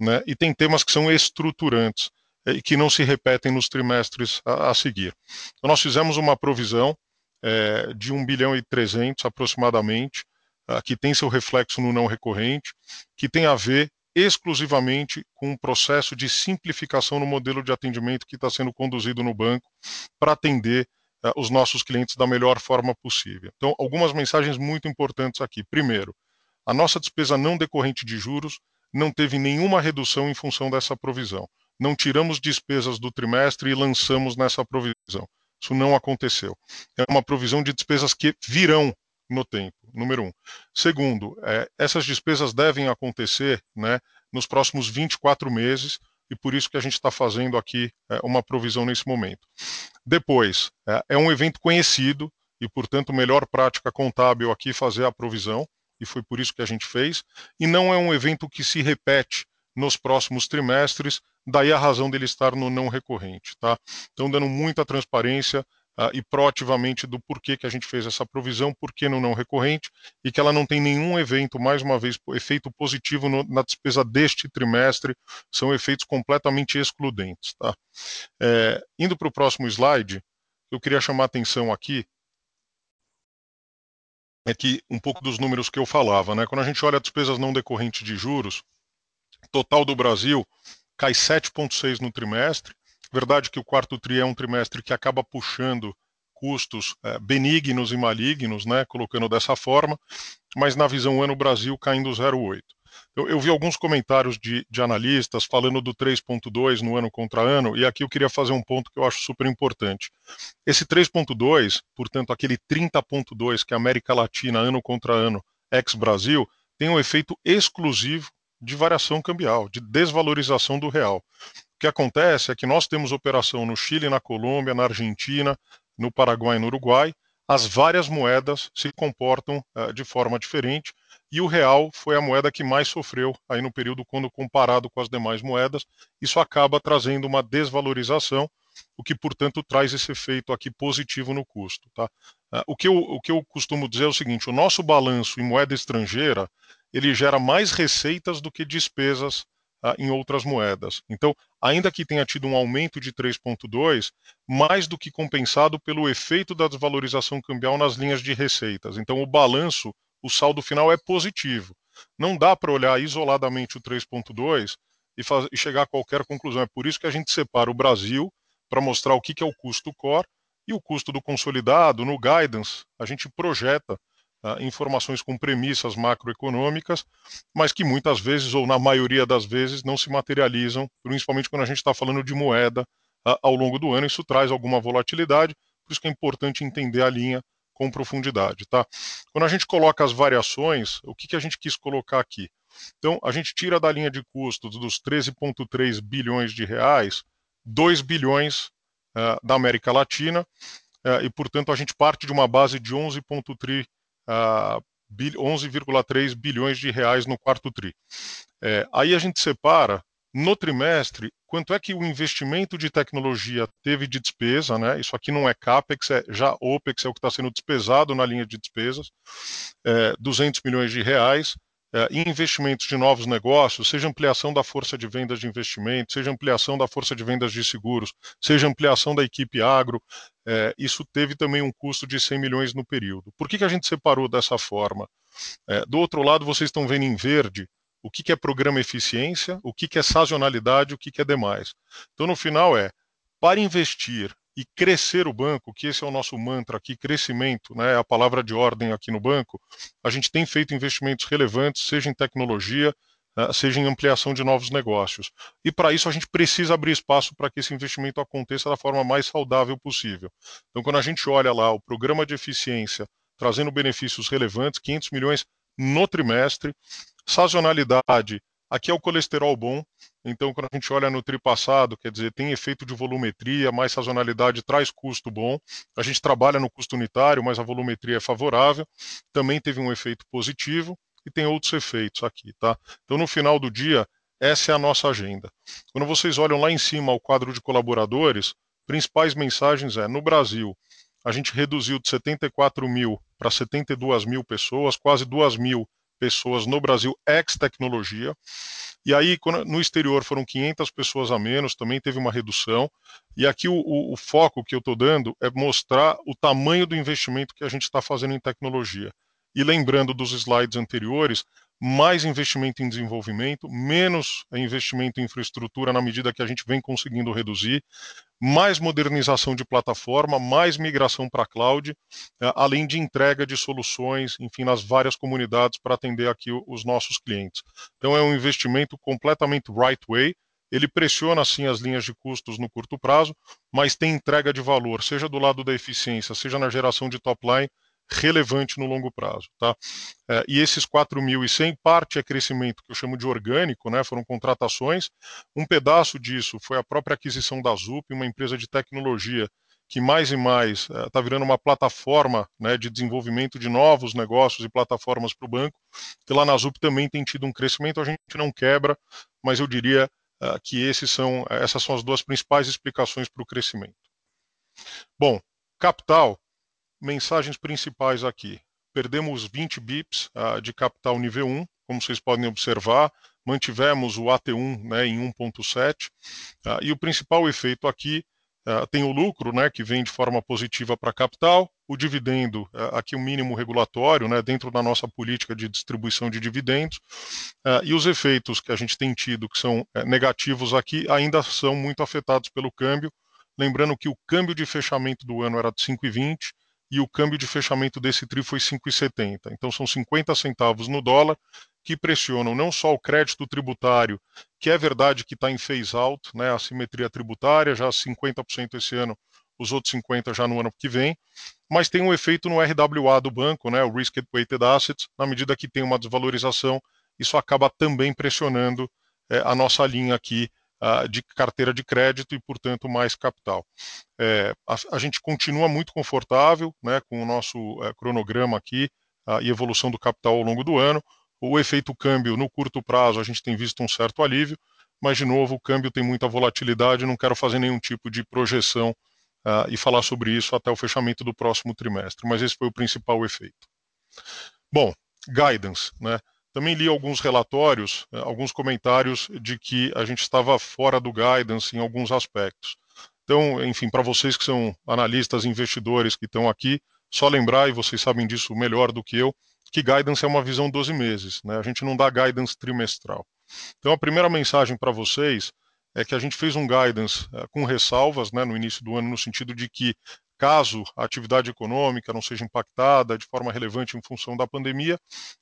né, e tem temas que são estruturantes é, e que não se repetem nos trimestres a, a seguir. Então, nós fizemos uma provisão é, de 1 bilhão e 300 aproximadamente, uh, que tem seu reflexo no não recorrente, que tem a ver exclusivamente com um processo de simplificação no modelo de atendimento que está sendo conduzido no banco para atender uh, os nossos clientes da melhor forma possível. Então, algumas mensagens muito importantes aqui. Primeiro, a nossa despesa não decorrente de juros não teve nenhuma redução em função dessa provisão. Não tiramos despesas do trimestre e lançamos nessa provisão. Isso não aconteceu. É uma provisão de despesas que virão no tempo. número um. Segundo, é, essas despesas devem acontecer né, nos próximos 24 meses, e por isso que a gente está fazendo aqui é, uma provisão nesse momento. Depois, é, é, um evento conhecido, e portanto, melhor prática contábil aqui fazer a provisão, e foi por isso que a gente fez, e não é um evento que se repete nos próximos trimestres, daí a razão dele estar no não recorrente. Tá? Então, dando muita transparência uh, e proativamente do porquê que a gente fez essa provisão, porquê no não recorrente, e que ela não tem nenhum evento, mais uma vez, efeito positivo no, na despesa deste trimestre, são efeitos completamente excludentes. Tá? É, indo para o próximo slide, eu queria chamar a atenção aqui é que um pouco dos números que eu falava, né? Quando a gente olha despesas não decorrentes de juros, total do Brasil cai 7,6 no trimestre. Verdade que o quarto tri é um trimestre que acaba puxando custos é, benignos e malignos, né, colocando dessa forma, mas na visão ano Brasil caindo 0,8. Eu, eu, vi alguns comentários de, de analistas falando do 3,2 no ano contra ano, e aqui eu queria fazer um ponto que eu acho super importante. Esse 3,2, portanto, aquele 30,2 que a América Latina, ano contra ano, ex-Brasil, tem um efeito exclusivo de variação cambial, de desvalorização do real. O que acontece é que nós temos operação no Chile, na Colômbia, na Argentina, no Paraguai e no Uruguai. As várias moedas se comportam uh, de forma diferente e o real foi a moeda que mais sofreu aí no período quando comparado com as demais moedas. Isso acaba trazendo uma desvalorização, o que portanto traz esse efeito aqui positivo no custo. Tá? Uh, o, que eu, o que eu costumo dizer é o seguinte: o nosso balanço em moeda estrangeira ele gera mais receitas do que despesas ah, em outras moedas. Então, ainda que tenha tido um aumento de 3,2, mais do que compensado pelo efeito da desvalorização cambial nas linhas de receitas. Então, o balanço, o saldo final é positivo. Não dá para olhar isoladamente o 3,2 e, e, chegar a qualquer conclusão. É por isso que a gente separa o Brasil para mostrar o que, que é o custo core e o custo do consolidado. No guidance, a gente projeta uh, informações com premissas macroeconômicas, mas que muitas vezes, ou na maioria das vezes, não se materializam, principalmente quando a gente está falando de moeda uh, ao longo do ano. Isso traz alguma volatilidade, por isso que é importante entender a linha com profundidade. Tá? Quando a gente coloca as variações, o que, que a gente quis colocar aqui? Então, a gente tira da linha de custos dos 13,3 bilhões de reais, 2 bilhões uh, da América Latina, uh, e, portanto, a gente parte de uma base de 11,3 uh, 11,3 bilhões de reais no quarto tri. É, aí a gente separa no trimestre quanto é que o investimento de tecnologia teve de despesa, né? Isso aqui não é capex, é já opex, é o que está sendo despesado na linha de despesas, é, 200 milhões de reais investimentos de novos negócios, seja ampliação da força de vendas de investimento, seja ampliação da força de vendas de seguros, seja ampliação da equipe agro, é, isso teve também um custo de 100 milhões no período. Por que, que a gente separou dessa forma? É, do outro lado, vocês estão vendo em verde o que, que é programa eficiência, o que, que é sazonalidade, o que, que é demais. Então, no final, é para investir e crescer o banco, que esse é o nosso mantra aqui, crescimento, né, é a palavra de ordem aqui no banco, a gente tem feito investimentos relevantes, seja em tecnologia, né, seja em ampliação de novos negócios. E para isso a gente precisa abrir espaço para que esse investimento aconteça da forma mais saudável possível. Então, quando a gente olha lá o programa de eficiência trazendo benefícios relevantes, 500 milhões no trimestre, sazonalidade Aqui é o colesterol bom, então quando a gente olha no tri passado, quer dizer, tem efeito de volumetria, mais sazonalidade traz custo bom. A gente trabalha no custo unitário, mas a volumetria é favorável. Também teve um efeito positivo e tem outros efeitos aqui, tá? Então no final do dia, essa é a nossa agenda. Quando vocês olham lá em cima o quadro de colaboradores, principais mensagens é, no Brasil, a gente reduziu de 74 mil para 72 mil pessoas, quase 2 mil pessoas no Brasil ex-tecnologia. E aí, no exterior foram 500 pessoas a menos, também teve uma redução. E aqui o, o, o foco que eu estou dando é mostrar o tamanho do investimento que a gente está fazendo em tecnologia. E lembrando dos slides anteriores, mais investimento em desenvolvimento, menos investimento em infraestrutura na medida que a gente vem conseguindo reduzir, mais modernização de plataforma, mais migração para a cloud, eh, além de entrega de soluções, enfim, nas várias comunidades para atender aqui os nossos clientes. Então é um investimento completamente right way. Ele pressiona assim as linhas de custos no curto prazo, mas tem entrega de valor, seja do lado da eficiência, seja na geração de top line, relevante no longo prazo. Tá? É, e esses 4.100, parte é crescimento que eu chamo de orgânico, né, foram contratações. Um pedaço disso foi a própria aquisição da ZUP, uma empresa de tecnologia que mais e mais está é, virando uma plataforma né, de desenvolvimento de novos negócios e plataformas para o banco, que lá na ZUP também tem tido um crescimento, a gente não quebra, mas eu diria uh, que esses são, essas são as duas principais explicações para o crescimento. Bom, capital, mensagens principais aqui. Perdemos 20 bips uh, de capital nível 1, como vocês podem observar, mantivemos o AT1 né, em 1.7, uh, ah, e o principal efeito aqui Uh, tem o lucro, né, que vem de forma positiva para capital, o dividendo, uh, aqui o um mínimo regulatório, né, dentro da nossa política de distribuição de dividendos, uh, e os efeitos que a gente tem tido, que são eh, negativos aqui, ainda são muito afetados pelo câmbio, lembrando que o câmbio de fechamento do ano era de 5,20 e o câmbio de fechamento desse TRI foi 5,70. Então são 50 centavos no dólar que pressionam não só o crédito tributário, que é verdade que está em phase out, né, a simetria tributária, já 50% esse ano, os outros 50% já no ano que vem, mas tem um efeito no RWA do banco, né, o Risk Weighted Assets, na medida que tem uma desvalorização, isso acaba também pressionando é, a nossa linha aqui uh, de carteira de crédito e, portanto, mais capital. É, a, a, gente continua muito confortável né, com o nosso é, cronograma aqui uh, e evolução do capital ao longo do ano. O efeito câmbio no curto prazo a gente tem visto um certo alívio, mas de novo o câmbio tem muita volatilidade, não quero fazer nenhum tipo de projeção uh, e falar sobre isso até o fechamento do próximo trimestre, mas esse foi o principal efeito. Bom, guidance, né? Também li alguns relatórios, eh, alguns comentários de que a gente estava fora do guidance em alguns aspectos. Então, enfim, para vocês que são analistas, investidores que estão aqui, só lembrar, e vocês sabem disso melhor do que eu, que guidance é uma visão 12 meses, né? A gente não dá guidance trimestral. Então a primeira mensagem para vocês é que a gente fez um guidance uh, com ressalvas, né, no início do ano, no sentido de que caso a atividade econômica não seja impactada de forma relevante em função da pandemia,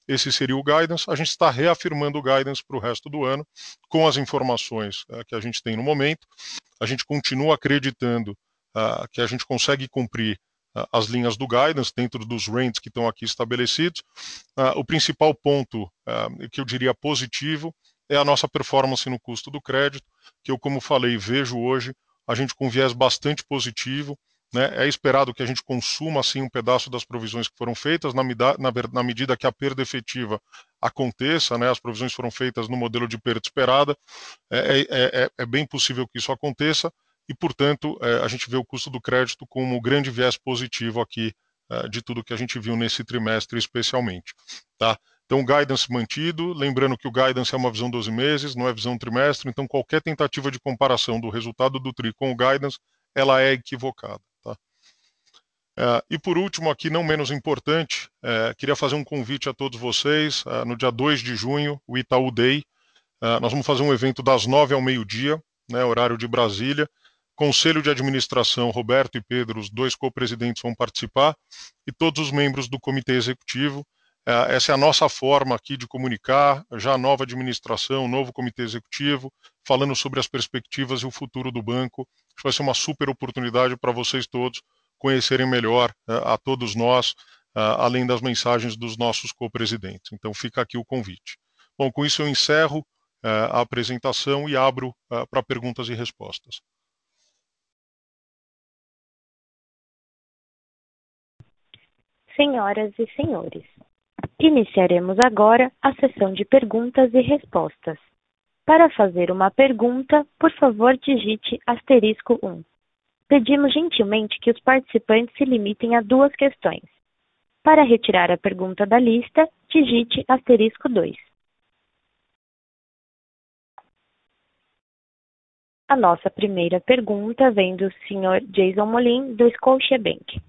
esse seria o guidance. A gente está reafirmando o guidance para o resto do ano, com as informações uh, que a gente tem no momento. A gente continua acreditando uh, que a gente consegue cumprir as linhas do guidance dentro dos ranges que estão aqui estabelecidos. Uh, o principal ponto uh, que eu diria positivo é a nossa performance no custo do crédito, que eu, como falei, vejo hoje a gente com viés bastante positivo. Né? É esperado que a gente consuma assim um pedaço das provisões que foram feitas na, na, na medida que a perda efetiva aconteça, né? As provisões foram feitas no modelo de perda esperada. É, é, é, é bem possível que isso aconteça e, portanto, é, a gente vê o custo do crédito como um grande viés positivo aqui é, de tudo que a gente viu nesse trimestre, especialmente. Tá? Então, guidance mantido, lembrando que o guidance é uma visão 12 meses, não é visão trimestre, então qualquer tentativa de comparação do resultado do TRI com o guidance, ela é equivocada. É, e por último, aqui não menos importante, é, queria fazer um convite a todos vocês, é, no dia 2 de junho, o Itaú Day, nós vamos fazer um evento das 9 ao meio-dia, né, horário de Brasília, Conselho de Administração, Roberto e Pedro, os dois co-presidentes, vão participar, e todos os membros do Comitê Executivo. Essa é a nossa forma aqui de comunicar, já a nova administração, novo Comitê Executivo, falando sobre as perspectivas e o futuro do banco. Acho vai ser uma super oportunidade para vocês todos conhecerem melhor é, a todos nós, é, além das mensagens dos nossos co-presidentes. Então fica aqui o convite. Bom, com isso eu encerro a apresentação e abro para perguntas e respostas. Senhoras e senhores, iniciaremos agora a sessão de perguntas e respostas. Para fazer uma pergunta, por favor, digite asterisco 1. Pedimos gentilmente que os participantes se limitem a duas questões. Para retirar a pergunta da lista, digite asterisco 2. A nossa primeira pergunta vem do Sr. Jason Molin, do Scotiabank.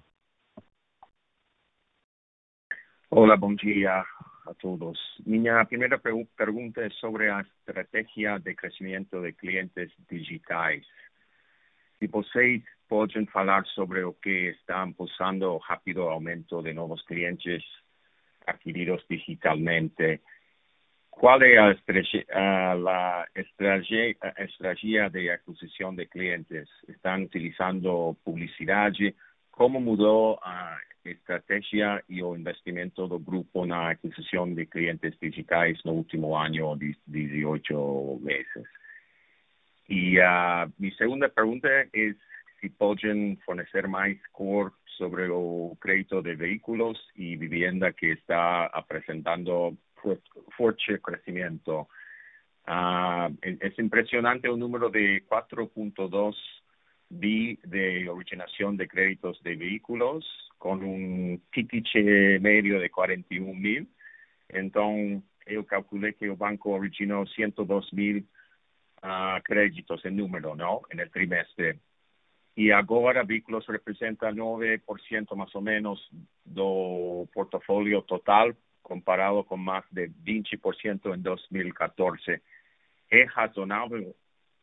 Olá, bom dia a todos. Minha primeira pergunta é sobre a estratégia de crescimento de clientes digitais. Se vocês podem falar sobre o que está impulsando o rápido aumento de novos clientes adquiridos digitalmente, qual é a estratégia, a estratégia, a estratégia de aquisição de clientes? Estão utilizando publicidade? Como mudou a estratégia e o investimento do grupo na aquisição de clientes digitais no último ano de 18 meses. E a minha segunda é se podem fornecer mais cor sobre o crédito de veículos y vivienda que está apresentando fuerte crecimiento. Uh, es impresionante el número de 4.2 B de originación de créditos de vehículos con un ticket medio de 41 mil. Entonces, yo calculé que el banco originó 102 mil uh, créditos en número, ¿no? En el trimestre. E agora vehículos representa 9% mais ou menos do portfólio total, comparado com mais de 20% em 2014. É razonável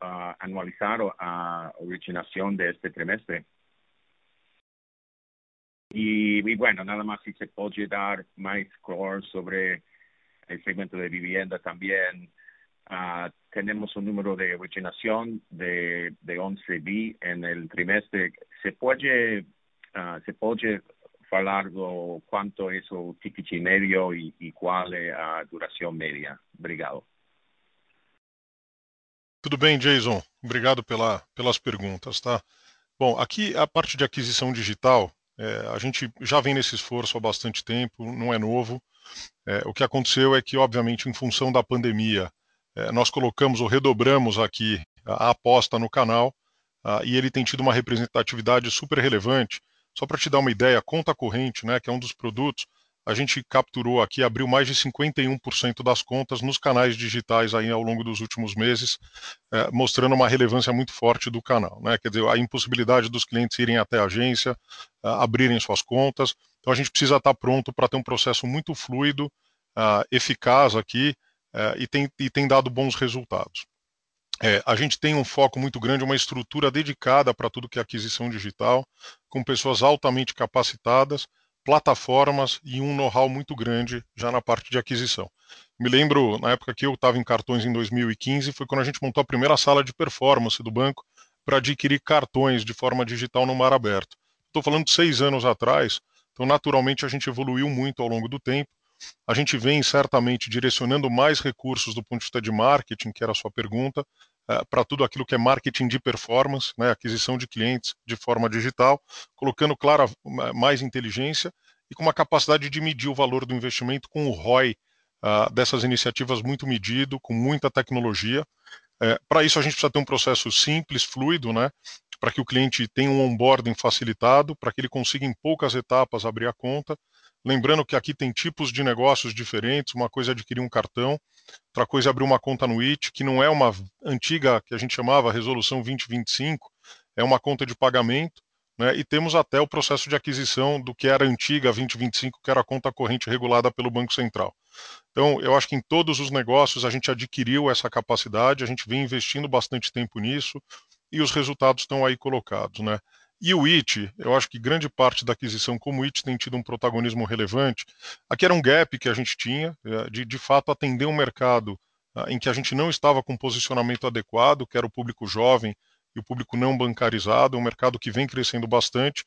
uh, anualizar a originação deste trimestre? E, e, bueno, nada más si se pode dar mais cor sobre o segmento de vivienda também. Uh, tenemos un número de originación de, de 11 B en el trimestre. ¿Se puede, uh, se puede falar do quanto é o ticket médio e, e qual é a duração média? Obrigado. Tudo bem, Jason. Obrigado pela, pelas perguntas, tá? Bom, aqui a parte de aquisição digital, é, a gente já vem nesse esforço há bastante tempo, não é novo. É, o que aconteceu é que, obviamente, em função da pandemia, nós colocamos ou redobramos aqui a, aposta no canal e ele tem tido uma representatividade super relevante. Só para te dar uma ideia, conta corrente, né, que é um dos produtos, a gente capturou aqui, abriu mais de 51% das contas nos canais digitais aí ao longo dos últimos meses, é, mostrando uma relevância muito forte do canal. Né? Quer dizer, a impossibilidade dos clientes irem até a agência, uh, abrirem suas contas. Então a gente precisa estar pronto para ter um processo muito fluido, uh, eficaz aqui, é, e, tem, e tem dado bons resultados. É, a gente tem um foco muito grande, uma estrutura dedicada para tudo que é aquisição digital, com pessoas altamente capacitadas, plataformas e um know-how muito grande já na parte de aquisição. Me lembro, na época que eu estava em cartões em 2015, foi quando a gente montou a primeira sala de performance do banco para adquirir cartões de forma digital no mar aberto. Estou falando de seis anos atrás, então naturalmente a gente evoluiu muito ao longo do tempo a gente vem certamente direcionando mais recursos do ponto de vista de marketing, que era a sua pergunta, eh, para tudo aquilo que é marketing de performance, né, aquisição de clientes de forma digital, colocando, claro, mais inteligência e com uma capacidade de medir o valor do investimento com o ROI uh, dessas iniciativas muito medido, com muita tecnologia. É, para isso, a gente precisa ter um processo simples, fluido, né, para que o cliente tenha um onboarding facilitado, para que ele consiga em poucas etapas abrir a conta Lembrando que aqui tem tipos de negócios diferentes, uma coisa é adquirir um cartão, outra coisa é abrir uma conta no IT, que não é uma antiga que a gente chamava Resolução 2025, é uma conta de pagamento, né, e temos até o processo de aquisição do que era antiga 2025, que era a conta corrente regulada pelo Banco Central. Então, eu acho que em todos os negócios a gente adquiriu essa capacidade, a gente vem investindo bastante tempo nisso e os resultados estão aí colocados, né? E o IT, eu acho que grande parte da aquisição, como o IT tem tido um protagonismo relevante, aqui era um gap que a gente tinha, é, de, de fato atender um mercado ah, em que a gente não estava com posicionamento adequado, que era o público jovem e o público não bancarizado, um mercado que vem crescendo bastante,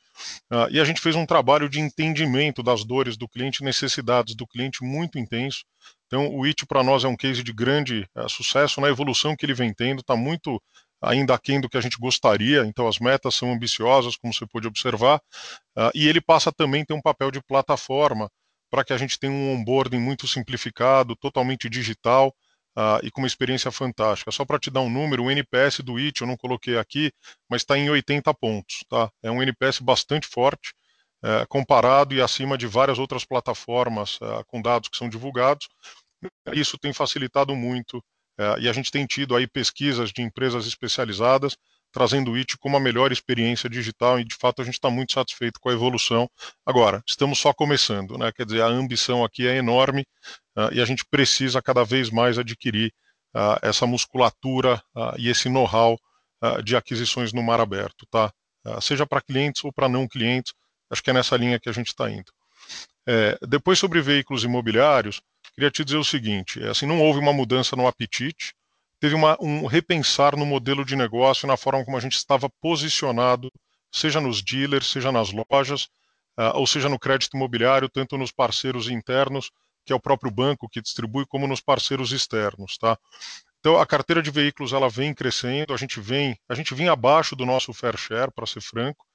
uh, e a gente fez um trabalho de entendimento das dores do cliente, necessidades do cliente muito intenso. Então, o IT para nós é um case de grande uh, sucesso na evolução que ele vem tendo, está muito ainda aquém do que a gente gostaria, então as metas são ambiciosas, como você pôde observar, uh, e ele passa também a ter um papel de plataforma para que a gente tenha um onboarding muito simplificado, totalmente digital uh, e com uma experiência fantástica. Só para te dar um número, o NPS do IT eu não coloquei aqui, mas está em 80 pontos. Tá? É um NPS bastante forte, uh, comparado e acima de várias outras plataformas uh, com dados que são divulgados. Isso tem facilitado muito é, e a gente tem tido aí pesquisas de empresas especializadas trazendo o IT como a melhor experiência digital e de fato a gente está muito satisfeito com a evolução. Agora, estamos só começando, né? quer dizer, a ambição aqui é enorme uh, e a gente precisa cada vez mais adquirir uh, essa musculatura uh, e esse know-how de aquisições no mar aberto, tá? seja para clientes ou para não clientes, acho que é nessa linha que a gente está indo. É, depois sobre veículos imobiliários, queria te dizer o seguinte: é, assim, não houve uma mudança no apetite, teve uma, um repensar no modelo de negócio, na forma como a gente estava posicionado, seja nos dealers, seja nas lojas. uh, ou seja no crédito imobiliário, tanto nos parceiros internos, que é o próprio banco que distribui, como nos parceiros externos, tá? Então a carteira de veículos ela vem crescendo, a gente vem, a gente vinha abaixo do nosso fair share, para ser franco.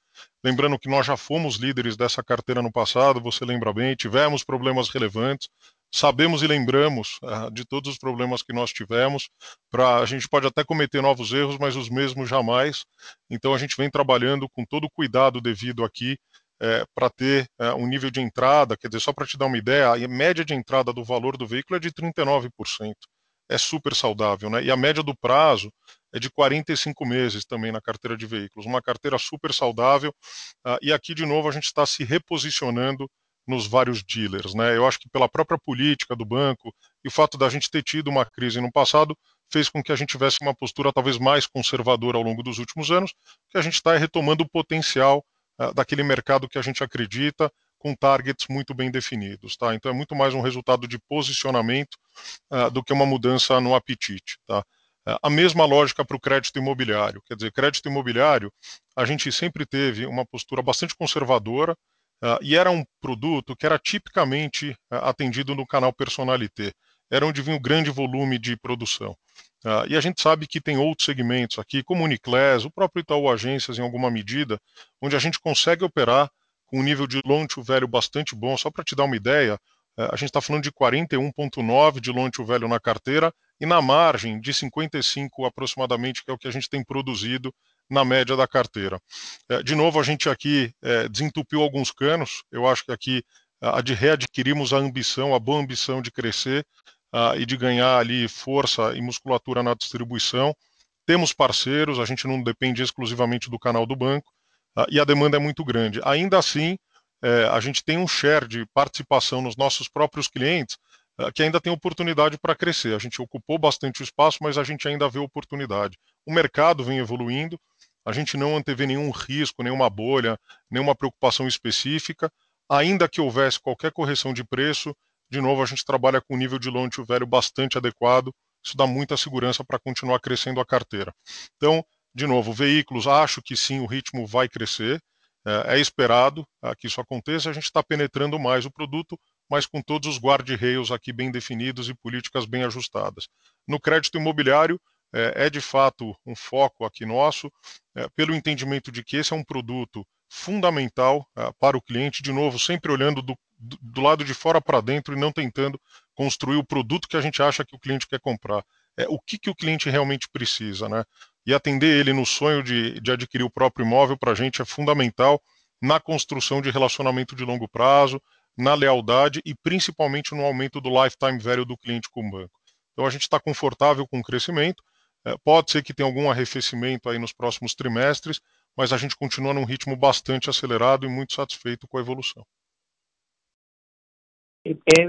Lembrando que nós já fomos líderes dessa carteira no passado, você lembra bem, tivemos problemas relevantes, sabemos e lembramos uh, de todos os problemas que nós tivemos. Pra, a gente pode até cometer novos erros, mas os mesmos jamais. Então a gente vem trabalhando com todo o cuidado devido aqui é, para ter é, um nível de entrada, quer dizer, só para te dar uma ideia, a média de entrada do valor do veículo é de 39%. É super saudável, né? E a média do prazo é de 45 meses também na carteira de veículos. Uma carteira super saudável. Uh, e aqui, de novo, a gente está se reposicionando nos vários dealers. Né? Eu acho que pela própria política do banco e o fato da gente ter tido uma crise no passado fez com que a gente tivesse uma postura talvez mais conservadora ao longo dos últimos anos, que a gente está retomando o potencial uh, daquele mercado que a gente acredita, com targets muito bem definidos. Tá? Então é muito mais um resultado de posicionamento uh, do que uma mudança no apetite. Tá? a mesma lógica para o crédito imobiliário. Quer dizer, crédito imobiliário, a gente sempre teve uma postura bastante conservadora, Uh, e era um produto que era tipicamente uh, atendido no canal Personalité. Era onde vinha o grande volume de produção. Uh, e a gente sabe que tem outros segmentos aqui, como o Uniclass, o próprio Itaú Agências, em alguma medida, onde a gente consegue operar com um nível de loan to value bastante bom. Só para te dar uma ideia, a gente está falando de 41,9 de loan to value na carteira e na margem de 55 aproximadamente, que é o que a gente tem produzido na média da carteira. É, de novo, a gente aqui é, desentupiu alguns canos, eu acho que aqui de readquirimos a ambição, a boa ambição de crescer e de ganhar ali força e musculatura na distribuição. Temos parceiros, a gente não depende exclusivamente do canal do banco e a demanda é muito grande. Ainda assim, é, a gente tem um share de participação nos nossos próprios clientes que ainda tem oportunidade para crescer. A gente ocupou bastante espaço, mas a gente ainda vê oportunidade. O mercado vem evoluindo, a gente não antevê nenhum risco, nenhuma bolha, nenhuma preocupação específica. Ainda que houvesse qualquer correção de preço, de novo, a gente trabalha com um nível de loan to value bastante adequado. Isso dá muita segurança para continuar crescendo a carteira. Então, de novo, veículos, acho que sim, o ritmo vai crescer. É, é esperado é, que isso aconteça. A gente está penetrando mais o produto, mas com todos os guarda-rails aqui bem definidos e políticas bem ajustadas. No crédito imobiliário, é, é de fato um foco aqui nosso, é, pelo entendimento de que esse é um produto fundamental é, para o cliente, de novo, sempre olhando do, do lado de fora para dentro e não tentando construir o produto que a gente acha que o cliente quer comprar. É, o que, que o cliente realmente precisa, né? E atender ele no sonho de, de adquirir o próprio imóvel para a gente é fundamental na construção de relacionamento de longo prazo, na lealdade e principalmente no aumento do lifetime value do cliente com o banco. Então a gente está confortável com o crescimento, pode ser que tenha algum arrefecimento aí nos próximos trimestres, mas a gente continua num ritmo bastante acelerado e muito satisfeito com a evolução. É,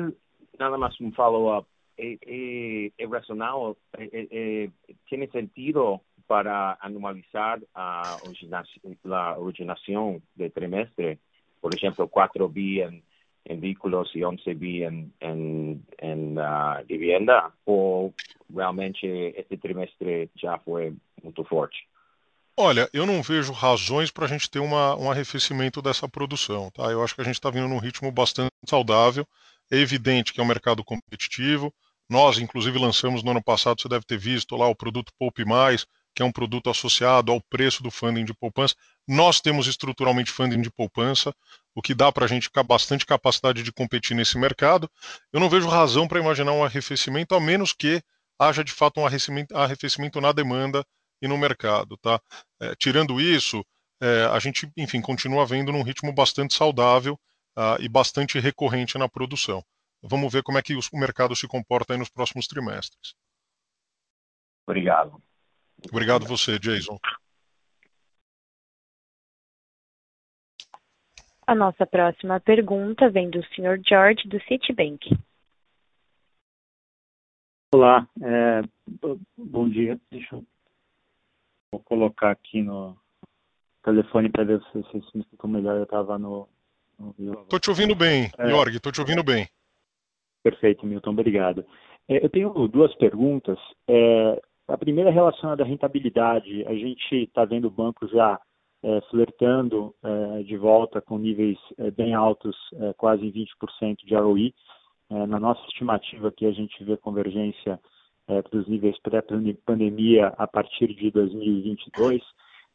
nada mais um follow-up. É, é, é racional, é, tem sentido para anualizar a originação, de trimestre, por exemplo, 4 bi en, en vehículos y 11 bi en, en, en uh, vivienda, o realmente esse trimestre já foi muito forte? Olha, eu não vejo razões para a gente ter uma, um arrefecimento dessa produção. Tá? Eu acho que a gente está vindo num ritmo bastante saudável. É evidente que é um mercado competitivo. Nós, inclusive, lançamos no ano passado, você deve ter visto lá o produto Poupe Mais, que é um produto associado ao preço do funding de poupança. Nós temos estruturalmente funding de poupança, o que dá para a gente bastante capacidade de competir nesse mercado. Eu não vejo razão para imaginar um arrefecimento, a menos que haja de fato um arrefecimento, arrefecimento na demanda e no mercado. Tá? É, tirando isso, é, a gente, enfim, continua vendo num ritmo bastante saudável uh, e bastante recorrente na produção. Vamos ver como é que o mercado se comporta nos próximos trimestres. Obrigado. Obrigado você, Jason. A nossa próxima pergunta vem do Sr. George, do Citibank. Olá, é, bom dia. Deixa eu vou colocar aqui no telefone para ver se vocês me escutam melhor. Eu estava no, Estou te ouvindo bem, é, Jorg, estou te ouvindo bem. Perfeito, Milton, obrigado. É, eu tenho duas perguntas. É, a primeira é relacionada à rentabilidade. A gente está vendo o banco já é, flertando é, de volta com níveis é, bem altos, é, quase 20% de ROI. É, na nossa estimativa aqui, a gente vê convergência é, para os níveis pré-pandemia a partir de 2022,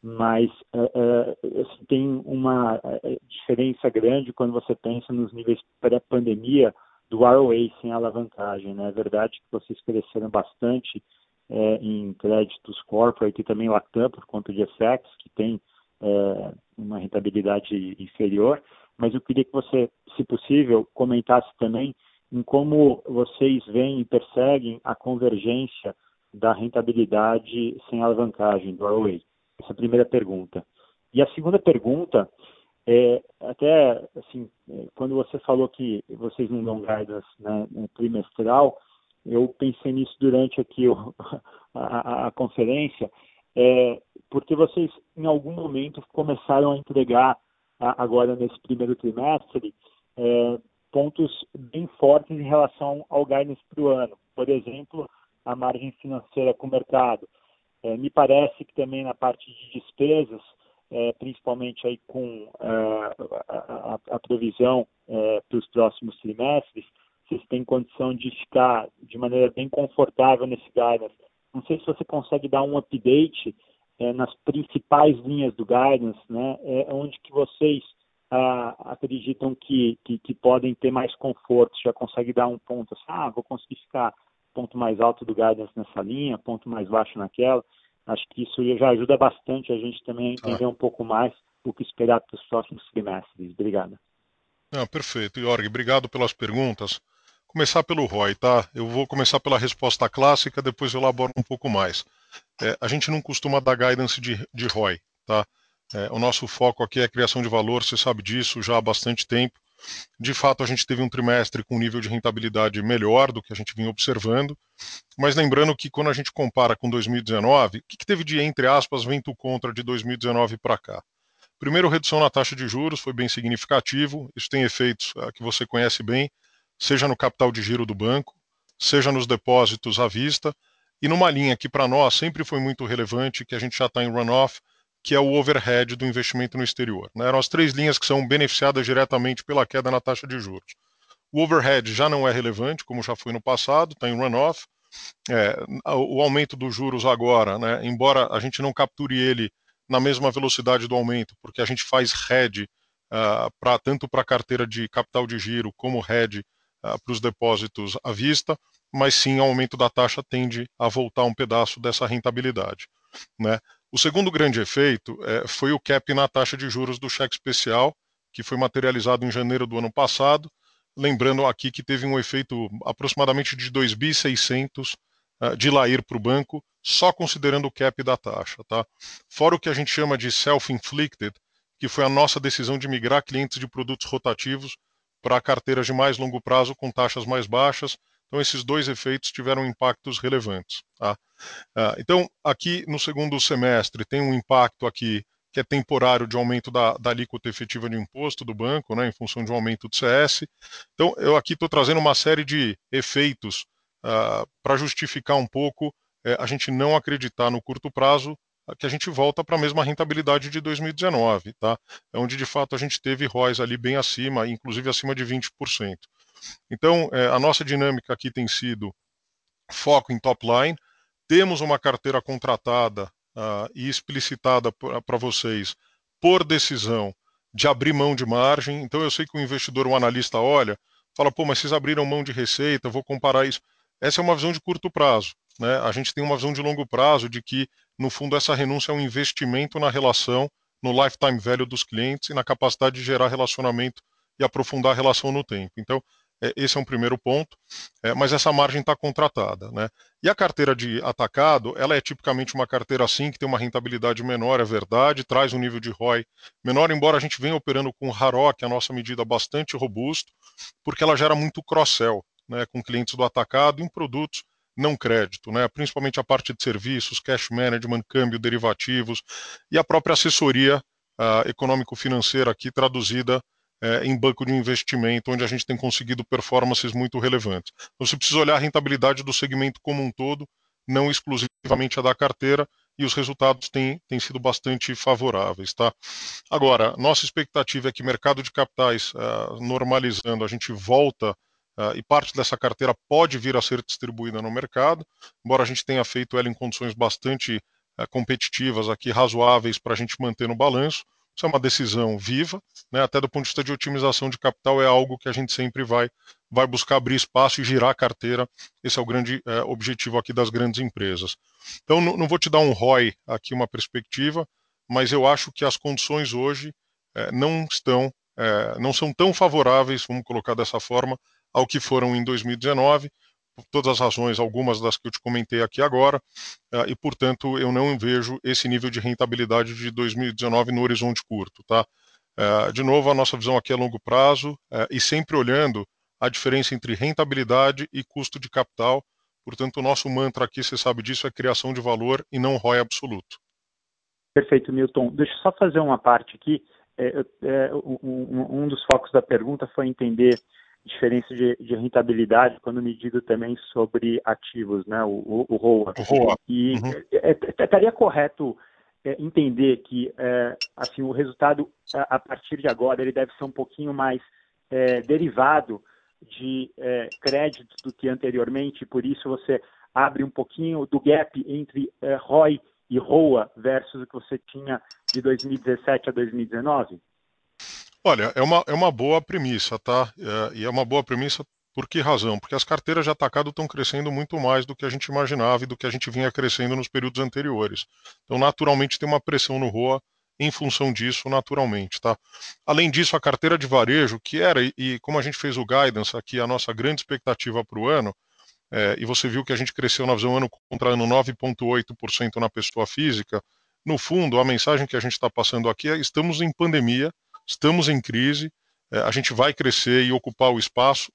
mas assim, tem uma diferença grande quando você pensa nos níveis pré-pandemia do ROA sem alavancagem. Né? É verdade que vocês cresceram bastante em créditos corporate e também Latam por conta de FX, que tem é, uma rentabilidade inferior, mas eu queria que você, se possível, comentasse também em como vocês veem e perseguem a convergência da rentabilidade sem alavancagem, do ROA. Essa é a primeira pergunta. E a segunda pergunta é, até, assim, quando você falou que vocês não dão guidance né, trimestral, eu pensei nisso durante aqui o, a, a, conferência, é, porque vocês em algum momento começaram a entregar agora nesse primeiro trimestre é, pontos bem fortes em relação ao guidance para o ano. Por exemplo, a margem financeira com o mercado. É, me parece que também na parte de despesas, é, principalmente aí com é, a, a, a, provisão é, para os próximos trimestres, vocês têm condição de ficar de maneira bem confortável nesse guidance não sei se você consegue dar um update é, nas principais linhas do guidance, né? É onde que vocês ah, acreditam que, que, que, podem ter mais conforto, já consegue dar um ponto assim, ah, vou conseguir ficar ponto mais alto do guidance nessa linha, ponto mais baixo naquela. Acho que isso já ajuda bastante a gente também a entender ah. um pouco mais o que esperar para os próximos trimestres. Obrigado. Não, perfeito. Jorge, obrigado pelas perguntas começar pelo ROI, tá? Eu vou começar pela resposta clássica, depois eu elaboro um pouco mais. É, a gente não costuma dar guidance de, de ROI, tá? É, o nosso foco aqui é a criação de valor, você sabe disso já há bastante tempo. De fato, a gente teve um trimestre com um nível de rentabilidade melhor do que a gente vinha observando, mas lembrando que quando a gente compara com 2019, o que, que teve de, entre aspas, vento contra de 2019 para cá? Primeiro, redução na taxa de juros foi bem significativo, isso tem efeitos uh, que você conhece bem, seja no capital de giro do banco, seja nos depósitos à vista, e numa linha que para nós sempre foi muito relevante, que a gente já está em runoff, que é o overhead do investimento no exterior. Né? Eram as três linhas que são beneficiadas diretamente pela queda na taxa de juros. O overhead já não é relevante, como já foi no passado, está em runoff. É, o aumento dos juros agora, né, embora a gente não capture ele na mesma velocidade do aumento, porque a gente faz hedge uh, pra, tanto para a carteira de capital de giro como uh, para os depósitos à vista, mas sim o aumento da taxa tende a voltar um pedaço dessa rentabilidade. Né? O segundo grande efeito é, foi o cap na taxa de juros do cheque especial, que foi materializado em janeiro do ano passado, lembrando aqui que teve um efeito aproximadamente de 2.600 uh, de LAIR para o banco, só considerando o cap da taxa. Tá? Fora o que a gente chama de self-inflicted, que foi a nossa decisão de migrar clientes de produtos rotativos para carteiras de mais longo prazo com taxas mais baixas. Então, esses dois efeitos tiveram impactos relevantes. Tá? Ah, então, aqui no segundo semestre, tem um impacto aqui que é temporário de aumento da, da alíquota efetiva de imposto do banco, né, em função de um aumento do CS. Então, eu aqui estou trazendo uma série de efeitos uh, para justificar um pouco uh, a gente não acreditar no curto prazo que a gente volta para a mesma rentabilidade de 2019, tá? É onde de fato a gente teve ROIs ali bem acima, inclusive acima de 20%. Então, é, a nossa dinâmica aqui tem sido foco em top line, temos uma carteira contratada uh, e explicitada para vocês por decisão de abrir mão de margem. Então, eu sei que o investidor, o analista, olha, fala, pô, mas vocês abriram mão de receita, vou comparar isso. Essa é uma visão de curto prazo. Né? A gente tem uma visão de longo prazo de que, no fundo, essa renúncia é um investimento na relação, no lifetime value dos clientes e na capacidade de gerar relacionamento e aprofundar a relação no tempo. Então, é, esse é um primeiro ponto, é, mas essa margem está contratada. Né? E a carteira de atacado, ela é tipicamente uma carteira assim, que tem uma rentabilidade menor, é verdade, traz um nível de ROI menor, embora a gente venha operando com o Harok, a nossa medida bastante robusto, porque ela gera muito cross-sell né, com clientes do atacado em produtos não crédito, né? principalmente a parte de serviços, cash management, câmbio, derivativos e a própria assessoria uh, econômico-financeira aqui traduzida uh, em banco de investimento, onde a gente tem conseguido performances muito relevantes. Então, você precisa olhar a rentabilidade do segmento como um todo, não exclusivamente a da carteira, e os resultados têm, têm sido bastante favoráveis. Tá? Agora, nossa expectativa é que mercado de capitais uh, normalizando, a gente volta uh, e parte dessa carteira pode vir a ser distribuída no mercado, embora a gente tenha feito ela em condições bastante uh, competitivas aqui, razoáveis para a gente manter no balanço. Isso é uma decisão viva, né? até do ponto de vista de otimização de capital, é algo que a gente sempre vai, vai buscar abrir espaço e girar a carteira. Esse é o grande é, objetivo aqui das grandes empresas. Então, não, não, vou te dar um ROI aqui, uma perspectiva, mas eu acho que as condições hoje é, não estão, não são tão favoráveis, vamos colocar dessa forma, ao que foram em 2019 por todas as razões, algumas das que eu te comentei aqui agora, uh, e portanto eu não vejo esse nível de rentabilidade de 2019 no horizonte curto, tá? Uh, de novo, a nossa visão aqui é longo prazo uh, e sempre olhando a diferença entre rentabilidade e custo de capital. Portanto, o nosso mantra aqui, você sabe disso, é criação de valor e não ROI absoluto. Perfeito, Milton. Deixa eu só fazer uma parte aqui. É, é, um, um, dos focos da pergunta foi entender diferença de, de, rentabilidade quando medido também sobre ativos, né, o, o, o ROA. ROA. E uhum. É, é, estaria correto é, entender que é, assim o resultado a, a, partir de agora ele deve ser um pouquinho mais é, derivado de é, crédito do que anteriormente, por isso você abre um pouquinho do gap entre ROI e ROA versus o que você tinha de 2017 a 2019? Olha, é uma, é uma boa premissa, tá? É, e é uma boa premissa por que razão? Porque as carteiras de atacado estão crescendo muito mais do que a gente imaginava e do que a gente vinha crescendo nos períodos anteriores. Então, naturalmente, tem uma pressão no ROA em função disso, naturalmente, tá? Além disso, a carteira de varejo, que era, e, como a gente fez o guidance aqui, a nossa grande expectativa para o ano, é, e você viu que a gente cresceu na visão ano contra ano 9,8% na pessoa física, no fundo, a mensagem que a gente está passando aqui é estamos em pandemia, estamos em crise, é, a gente vai crescer e ocupar o espaço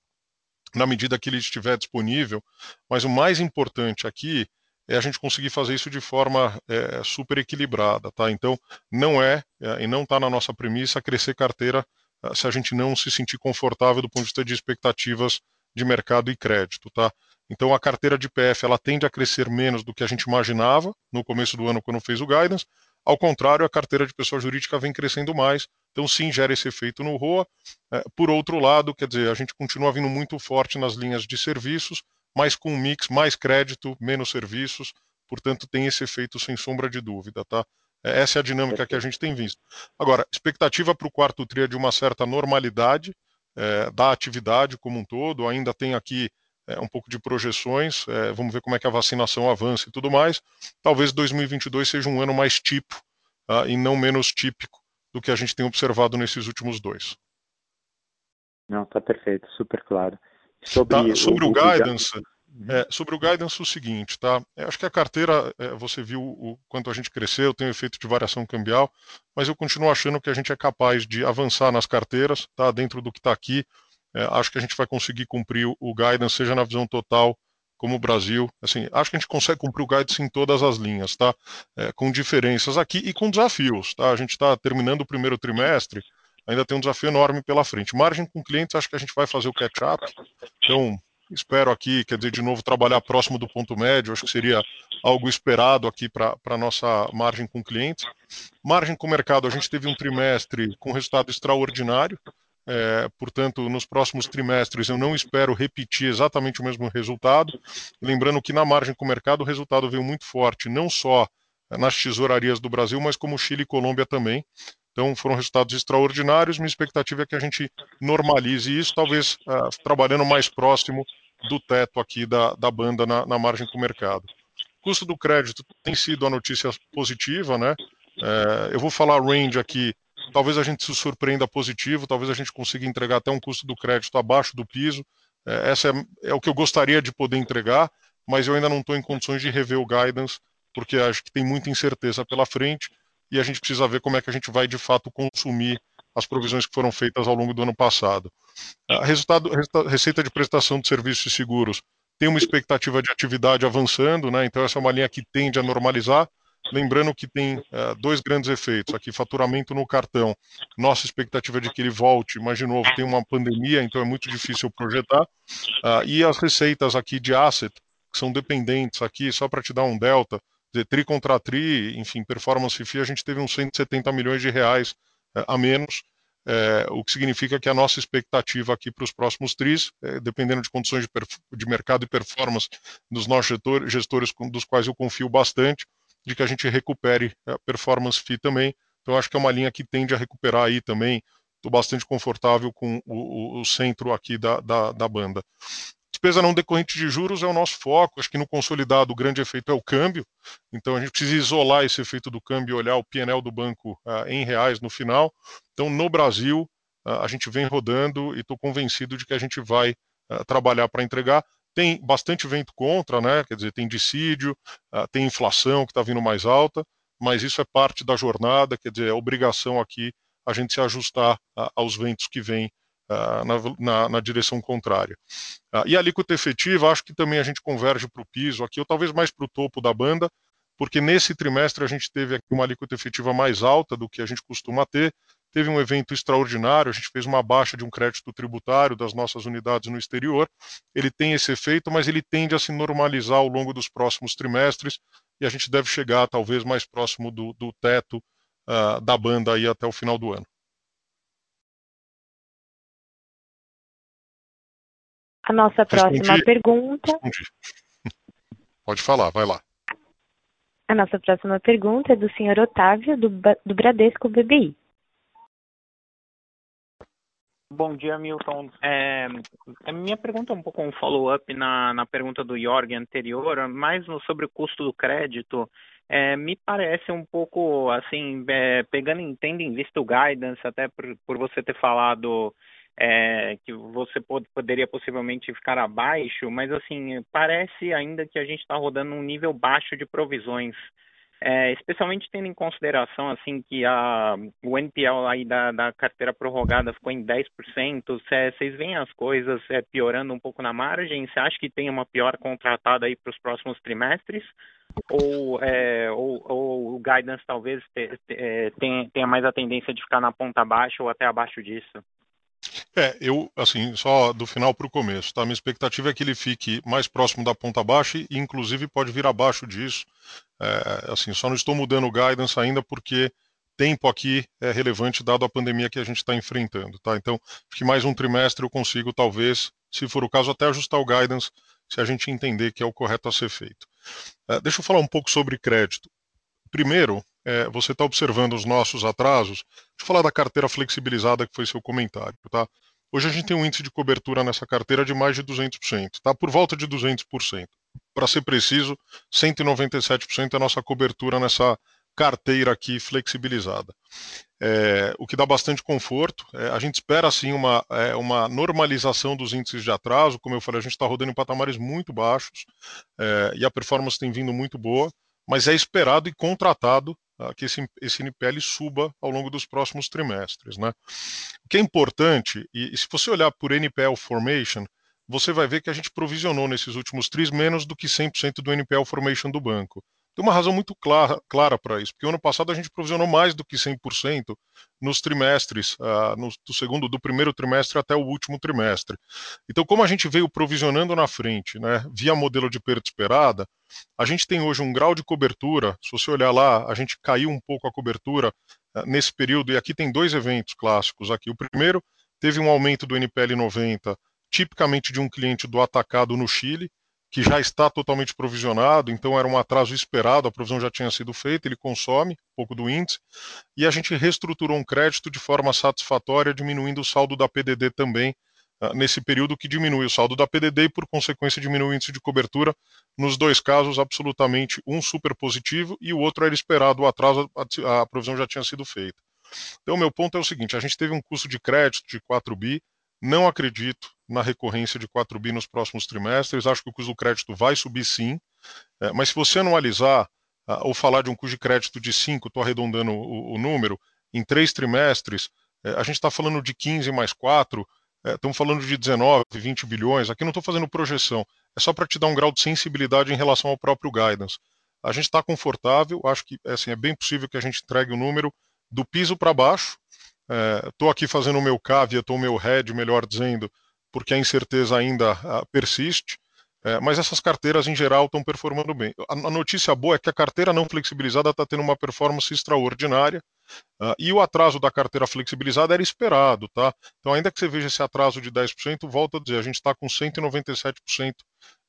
na medida que ele estiver disponível, mas o mais importante aqui é a gente conseguir fazer isso de forma é, super equilibrada, tá? Então, não é, é e não está na nossa premissa crescer carteira é, se a gente não se sentir confortável do ponto de vista de expectativas de mercado e crédito, tá? Então, a carteira de PF ela tende a crescer menos do que a gente imaginava no começo do ano quando fez o guidance. Ao contrário, a carteira de pessoa jurídica vem crescendo mais, então, sim, gera esse efeito no ROA. É, por outro lado, quer dizer, a gente continua vindo muito forte nas linhas de serviços, mas com um mix mais crédito, menos serviços, portanto, tem esse efeito sem sombra de dúvida, tá? É, essa é a dinâmica que a gente tem visto. Agora, expectativa para o quarto TRI é de uma certa normalidade é, da atividade como um todo, ainda tem aqui é, um pouco de projeções, é, vamos ver como é que a vacinação avança e tudo mais. Talvez 2022 seja um ano mais tipo uh, e não menos típico do que a gente tem observado nesses últimos dois. Não, tá perfeito, super claro. Sobre, tá, sobre o, o guidance, uhum. é, sobre o guidance o seguinte, tá? Eu acho que a carteira, é, você viu o quanto a gente cresceu, tem o efeito de variação cambial, mas eu continuo achando que a gente é capaz de avançar nas carteiras, tá? Dentro do que está aqui, é, acho que a gente vai conseguir cumprir o, o guidance, seja na visão total como o Brasil. Assim, acho que a gente consegue cumprir o guidance em todas as linhas, tá? É, com diferenças aqui e com desafios, tá? A gente está terminando o primeiro trimestre, ainda tem um desafio enorme pela frente. Margem com clientes, acho que a gente vai fazer o catch-up. Então, espero aqui, quer dizer, de novo, trabalhar próximo do ponto médio, acho que seria algo esperado aqui para a nossa margem com clientes. Margem com mercado, a gente teve um trimestre com resultado extraordinário, é, portanto, nos próximos trimestres eu não espero repetir exatamente o mesmo resultado. Lembrando que na margem com o mercado o resultado veio muito forte, não só nas tesourarias do Brasil, mas como Chile e Colômbia também. Então foram resultados extraordinários. Minha expectativa é que a gente normalize isso, talvez uh, trabalhando mais próximo do teto aqui da, da banda na, na margem com o mercado. Custo do crédito tem sido a notícia positiva, né? É, eu vou falar range aqui talvez a gente se surpreenda positivo, talvez a gente consiga entregar até um custo do crédito abaixo do piso. É, essa é, é, o que eu gostaria de poder entregar, mas eu ainda não estou em condições de rever o guidance, porque acho que tem muita incerteza pela frente e a gente precisa ver como é que a gente vai de fato consumir as provisões que foram feitas ao longo do ano passado. A resultado, receita de prestação de serviços e seguros tem uma expectativa de atividade avançando, né? então essa é uma linha que tende a normalizar, Lembrando que tem uh, dois grandes efeitos aqui: faturamento no cartão. Nossa expectativa é de que ele volte, mas de novo tem uma pandemia, então é muito difícil projetar. Uh, e as receitas aqui de asset, que são dependentes aqui, só para te dar um delta, dizer, tri contra tri, enfim, performance fee, a gente teve uns 170 milhões de reais é, a menos, é, o que significa que a nossa expectativa aqui para os próximos tris, dependendo de condições de, de, mercado e performance dos nossos gestores, dos quais eu confio bastante, de que a gente recupere a performance fee também. Então, acho que é uma linha que tende a recuperar aí também. Estou bastante confortável com o, o, o centro aqui da, da, da banda. Despesa não decorrente de juros é o nosso foco. Acho que no consolidado o grande efeito é o câmbio. Então a gente precisa isolar esse efeito do câmbio e olhar o PNL do banco uh, em reais no final. Então no Brasil uh, a gente vem rodando e estou convencido de que a gente vai uh, trabalhar para entregar. Tem bastante vento contra, né? Quer dizer, tem dissídio, tem inflação que está vindo mais alta, mas isso é parte da jornada. Quer dizer, é obrigação aqui a gente se ajustar aos ventos que vêm ah, na, na, na, direção contrária. E a alíquota efetiva, acho que também a gente converge para o piso aqui, ou talvez mais para o topo da banda, porque nesse trimestre a gente teve aqui uma alíquota efetiva mais alta do que a gente costuma ter. Teve um evento extraordinário, a gente fez uma baixa de um crédito tributário das nossas unidades no exterior. Ele tem esse efeito, mas ele tende a se normalizar ao longo dos próximos trimestres e a gente deve chegar talvez mais próximo do, do teto uh, da banda aí até o final do ano. A nossa próxima Respondi. pergunta. Respondi. Pode falar, vai lá. A nossa próxima pergunta é do senhor Otávio, do, do Bradesco BBI. Bom dia, Milton. É, a minha pergunta é um pouco um follow-up na, na pergunta do Jorg anterior, mais sobre o custo do crédito. É, me parece um pouco, assim, é, pegando tendo em vista o guidance, até por, por você ter falado é, que você pod poderia possivelmente ficar abaixo, mas assim, parece ainda que a gente está rodando um nível baixo de provisões. É, especialmente tendo em consideração assim que a, o NPL aí da, da carteira prorrogada ficou em 10%, vocês veem as coisas é, piorando um pouco na margem? Você acha que tem uma pior contratada aí para os próximos trimestres? Ou, é, ou, ou, o guidance talvez te, te, é, tenha, mais a tendência de ficar na ponta baixa ou até abaixo disso? É, eu, assim, só do final para o começo, tá? Minha expectativa é que ele fique mais próximo da ponta baixa e, inclusive, pode vir abaixo disso. É, assim, só não estou mudando o guidance ainda porque tempo aqui é relevante dado a pandemia que a gente está enfrentando, tá? Então, acho que mais um trimestre eu consigo, talvez, se for o caso, até ajustar o guidance se a gente entender que é o correto a ser feito. É, deixa eu falar um pouco sobre crédito. Primeiro, é, você está observando os nossos atrasos. Deixa eu falar da carteira flexibilizada que foi seu comentário, tá? Hoje a gente tem um índice de cobertura nessa carteira de mais de 200%, tá? Por volta de 200%. Para ser preciso, 197% é a nossa cobertura nessa carteira aqui flexibilizada. É, o que dá bastante conforto. É, a gente espera, sim, uma, é, uma normalização dos índices de atraso. Como eu falei, a gente está rodando em patamares muito baixos é, e a performance tem vindo muito boa, mas é esperado e contratado que esse, esse NPL suba ao longo dos próximos trimestres. Né? O que é importante, e, e se você olhar por NPL Formation, você vai ver que a gente provisionou nesses últimos tris menos do que 100% do NPL Formation do banco. Tem uma razão muito clara, para isso, porque ano passado a gente provisionou mais do que 100% nos trimestres, uh, no, do segundo, do primeiro trimestre até o último trimestre. Então, como a gente veio provisionando na frente, né, via modelo de perda esperada, a gente tem hoje um grau de cobertura. Se você olhar lá, a gente caiu um pouco a cobertura uh, nesse período, e aqui tem dois eventos clássicos. Aqui, o primeiro teve um aumento do NPL 90, tipicamente de um cliente do atacado no Chile que já está totalmente provisionado, então era um atraso esperado, a provisão já tinha sido feita, ele consome um pouco do índice, e a gente reestruturou um crédito de forma satisfatória, diminuindo o saldo da PDD também, uh, nesse período que diminui o saldo da PDD e, por consequência, diminui o índice de cobertura, nos dois casos, absolutamente um super positivo e o outro era esperado, o atraso, a, a provisão já tinha sido feita. Então, meu ponto é o seguinte: a gente teve um custo de crédito de 4 bi, não acredito na recorrência de 4 bi nos próximos trimestres. Acho que o custo do crédito vai subir sim. É, mas se você anualizar uh, ou falar de um custo de crédito de 5, estou arredondando o, o, número, em três trimestres, é, a gente está falando de 15 mais 4, é, estamos falando de 19, 20 bilhões. Aqui não estou fazendo projeção, é só para te dar um grau de sensibilidade em relação ao próprio guidance. A gente está confortável, acho que assim, é bem possível que a gente entregue o número do piso para baixo, Estou é, aqui fazendo o meu caveat, ou o meu head, melhor dizendo, porque a incerteza ainda uh, persiste. É, mas essas carteiras, em geral, estão performando bem. A, notícia boa é que a carteira não flexibilizada está tendo uma performance extraordinária uh, e o atraso da carteira flexibilizada era esperado. Tá? Então, ainda que você veja esse atraso de 10%, volto a dizer, a gente está com 197%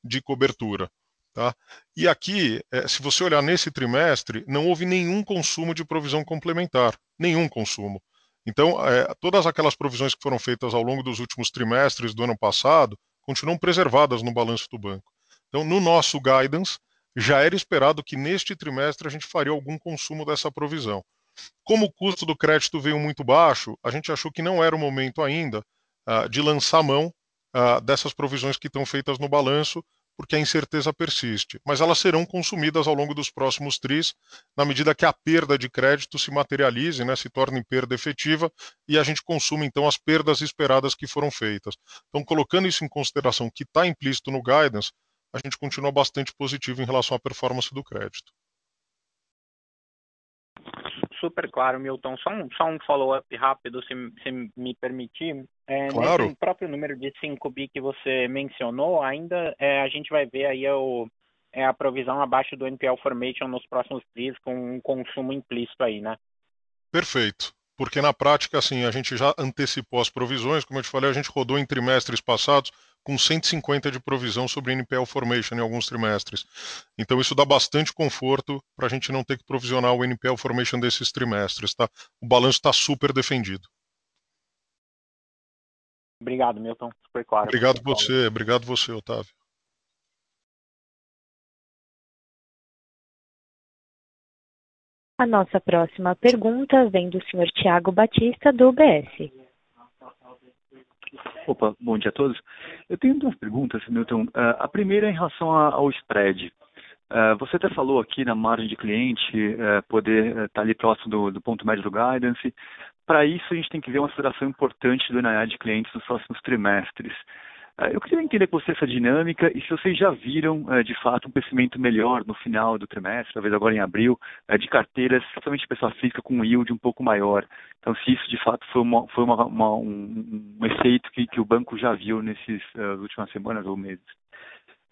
de cobertura. Tá? E aqui, é, se você olhar nesse trimestre, não houve nenhum consumo de provisão complementar, nenhum consumo. Então, é, todas aquelas provisões que foram feitas ao longo dos últimos trimestres do ano passado continuam preservadas no balanço do banco. Então, no nosso guidance, já era esperado que neste trimestre a gente faria algum consumo dessa provisão. Como o custo do crédito veio muito baixo, a gente achou que não era o momento ainda uh, de lançar mão uh, dessas provisões que estão feitas no balanço, porque a incerteza persiste. Mas elas serão consumidas ao longo dos próximos tris, na medida que a perda de crédito se materialize, né, se torne perda efetiva, e a gente consuma então as perdas esperadas que foram feitas. Então, colocando isso em consideração, que está implícito no guidance, a gente continua bastante positivo em relação à performance do crédito super claro, Milton. Só um, só um follow-up rápido, se, se, me permitir. É, claro. Nesse próprio número de 5 bi que você mencionou, ainda é, a gente vai ver aí o, é, a provisão abaixo do NPL Formation nos próximos dias, com um consumo implícito aí, né? Perfeito. Porque na prática, assim, a gente já antecipou as provisões, como eu te falei, a gente rodou em trimestres passados com 150 de provisão sobre NPL Formation em alguns trimestres. Então isso dá bastante conforto para a gente não ter que provisionar o NPL Formation desses trimestres. Tá? O balanço está super defendido. Obrigado, Milton. Super claro. Obrigado você, obrigado você, Otávio. A nossa próxima pergunta vem do senhor Tiago Batista, do UBS. Opa, bom dia a todos. Eu tenho duas perguntas, Milton. Uh, a primeira é em relação ao spread. Uh, você até falou aqui na margem de cliente uh, poder estar tá ali próximo do, do, ponto médio do guidance. Para isso, a gente tem que ver uma aceleração importante do NII de clientes nos próximos trimestres. Ah, eu queria entender com você essa dinâmica e se vocês já viram, eh, de fato, um crescimento melhor no final do trimestre, talvez agora em abril, eh, de carteiras, principalmente pessoa física, com um yield um pouco maior. Então, se isso, de fato, foi, uma, foi uma, uma, um, um, efeito que, que, o banco já viu nessas uh, últimas semanas ou meses.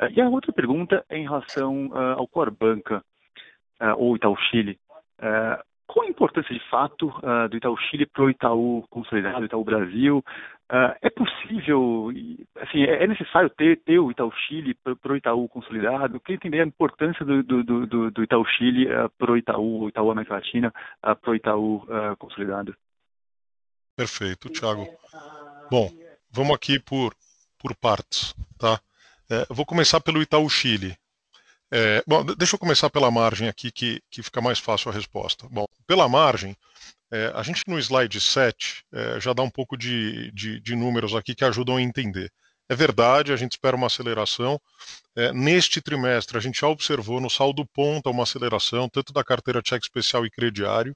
Uh, e a outra pergunta é em relação uh, ao Core Banca, ou Itaú Chile. qual a importância, de fato, do Itaú Chile para o Itaú consolidado, Itaú Brasil? Uh, é possível, assim, é, é necessário ter, ter o Itaú Chile para o Itaú consolidado? Queria entender a importância do, do, do, do Itaú Chile uh, para o Itaú, Itaú América Latina, uh, para o Itaú consolidado. Perfeito, Thiago. Bom, vamos aqui por, por partes, tá? É, vou começar pelo Itaú Chile. É, bom, deixa eu começar pela margem aqui, que, que fica mais fácil a resposta. Bom, pela margem, é, a gente no slide 7 é, já dá um pouco de, de, de, números aqui que ajudam a entender. É verdade, a gente espera uma aceleração. É, neste trimestre, a gente já observou no saldo ponta uma aceleração, tanto da carteira cheque especial e crediário.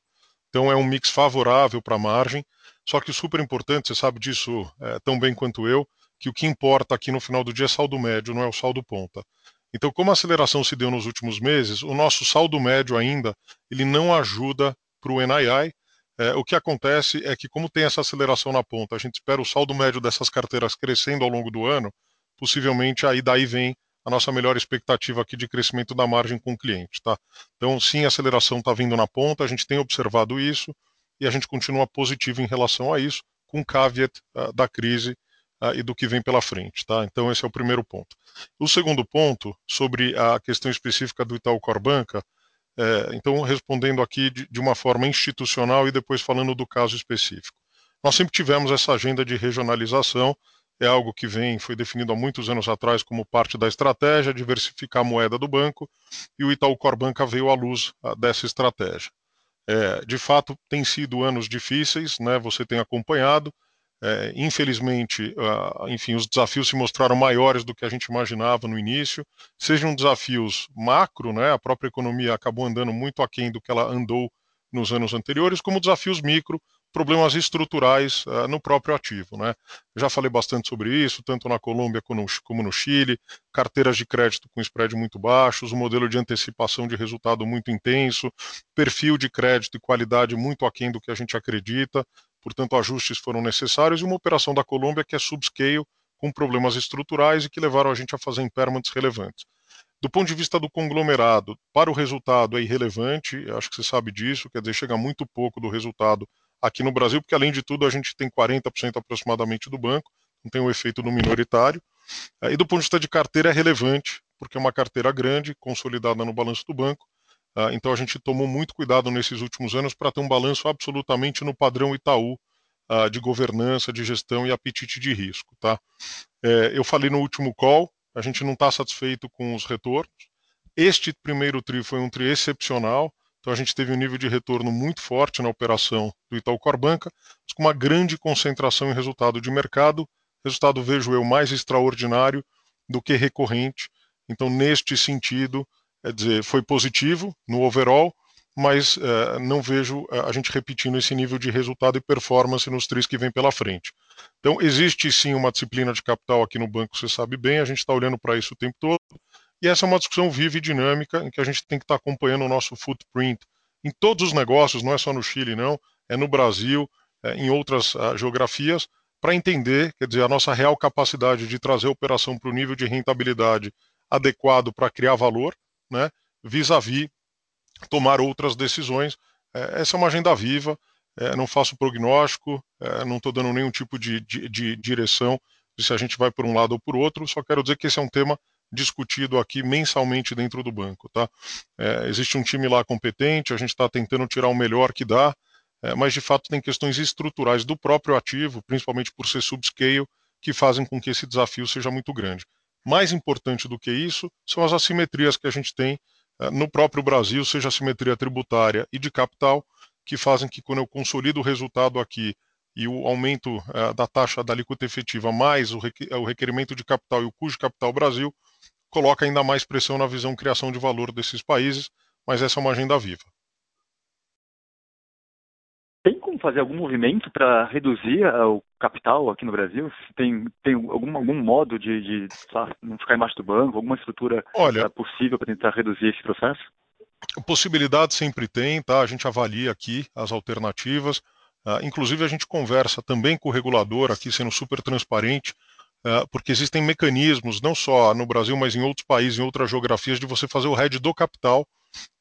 Então, é um mix favorável para a margem. Só que super importante, você sabe disso é, tão bem quanto eu, que o que importa aqui no final do dia é saldo médio, não é o saldo ponta. Então, como a aceleração se deu nos últimos meses, o nosso saldo médio ainda ele não ajuda para o NII, é, o que acontece é que, como tem essa aceleração na ponta, a gente espera o saldo médio dessas carteiras crescendo ao longo do ano, possivelmente aí daí vem a nossa melhor expectativa aqui de crescimento da margem com o cliente. Tá? Então, sim, a aceleração está vindo na ponta, a gente tem observado isso e a gente continua positivo em relação a isso, com caveat uh, da crise uh, e do que vem pela frente. Tá? Então, esse é o primeiro ponto. O segundo ponto, sobre a questão específica do Itaú Corbanca, é, então, respondendo aqui de, de, uma forma institucional e depois falando do caso específico. Nós sempre tivemos essa agenda de regionalização, é algo que vem, foi definido há muitos anos atrás como parte da estratégia, diversificar a moeda do banco, e o Itaú Corbanca veio à luz ah, dessa estratégia. É, de fato, tem sido anos difíceis, né, você tem acompanhado, é, infelizmente, uh, enfim, os desafios se mostraram maiores do que a gente imaginava no início, sejam desafios macro, né, a própria economia acabou andando muito aquém do que ela andou nos anos anteriores, como desafios micro, problemas estruturais uh, no próprio ativo. Né? Já falei bastante sobre isso, tanto na Colômbia como no Chile, carteiras de crédito com spread muito baixos, um modelo de antecipação de resultado muito intenso, perfil de crédito e qualidade muito aquém do que a gente acredita, portanto, ajustes foram necessários, e uma operação da Colômbia que é subscale, com problemas estruturais e que levaram a gente a fazer impairments relevantes. Do ponto de vista do conglomerado, para o resultado é irrelevante, acho que você sabe disso, quer dizer, chega muito pouco do resultado aqui no Brasil, porque além de tudo a gente tem 40% aproximadamente do banco, não tem o efeito do minoritário. Eh, e do ponto de vista de carteira é relevante, porque é uma carteira grande, consolidada no balanço do banco. Ah, então a gente tomou muito cuidado nesses últimos anos para ter um balanço absolutamente no padrão Itaú ah, de governança, de gestão e apetite de risco. Tá? É, eu falei no último call, a gente não está satisfeito com os retornos. Este primeiro TRI foi um TRI excepcional, então a gente teve um nível de retorno muito forte na operação do Itaú Corbanca, com uma grande concentração em resultado de mercado, resultado vejo eu mais extraordinário do que recorrente. Então neste sentido, é dizer, foi positivo no overall, mas uh, não vejo uh, a gente repetindo esse nível de resultado e performance nos três que vem pela frente. Então, existe sim uma disciplina de capital aqui no banco, você sabe bem, a gente está olhando para isso o tempo todo, e essa é uma discussão viva e dinâmica, em que a gente tem que estar tá acompanhando o nosso footprint em todos os negócios, não é só no Chile, não, é no Brasil, é em outras uh, geografias, para entender, quer dizer, a nossa real capacidade de trazer a operação para o nível de rentabilidade adequado para criar valor, né, vis-à-vis -vis tomar outras decisões. É, essa é uma agenda viva, é, não faço prognóstico, é, não estou dando nenhum tipo de, de, de, direção de se a gente vai por um lado ou por outro, só quero dizer que esse é um tema discutido aqui mensalmente dentro do banco. Tá? É, existe um time lá competente, a gente está tentando tirar o melhor que dá, é, mas de fato tem questões estruturais do próprio ativo, principalmente por ser subscale, que fazem com que esse desafio seja muito grande. Mais importante do que isso são as assimetrias que a gente tem eh, no próprio Brasil, seja a simetria tributária e de capital, que fazem que quando eu consolido o resultado aqui e o aumento uh, da taxa da alíquota efetiva mais o requerimento de capital e o custo de capital Brasil, coloca ainda mais pressão na visão criação de valor desses países, mas essa é uma agenda viva fazer algum movimento para reduzir uh, o capital aqui no Brasil? Tem, tem algum, algum modo de, de lá, não ficar embaixo do banco, alguma estrutura Olha, uh, possível para tentar reduzir esse processo? Possibilidade sempre tem, tá? A gente avalia aqui as alternativas. Uh, inclusive, a gente conversa também com o regulador, aqui sendo super transparente, uh, porque existem mecanismos, não só no Brasil, mas em outros países, em outras geografias, de você fazer o hedge do capital,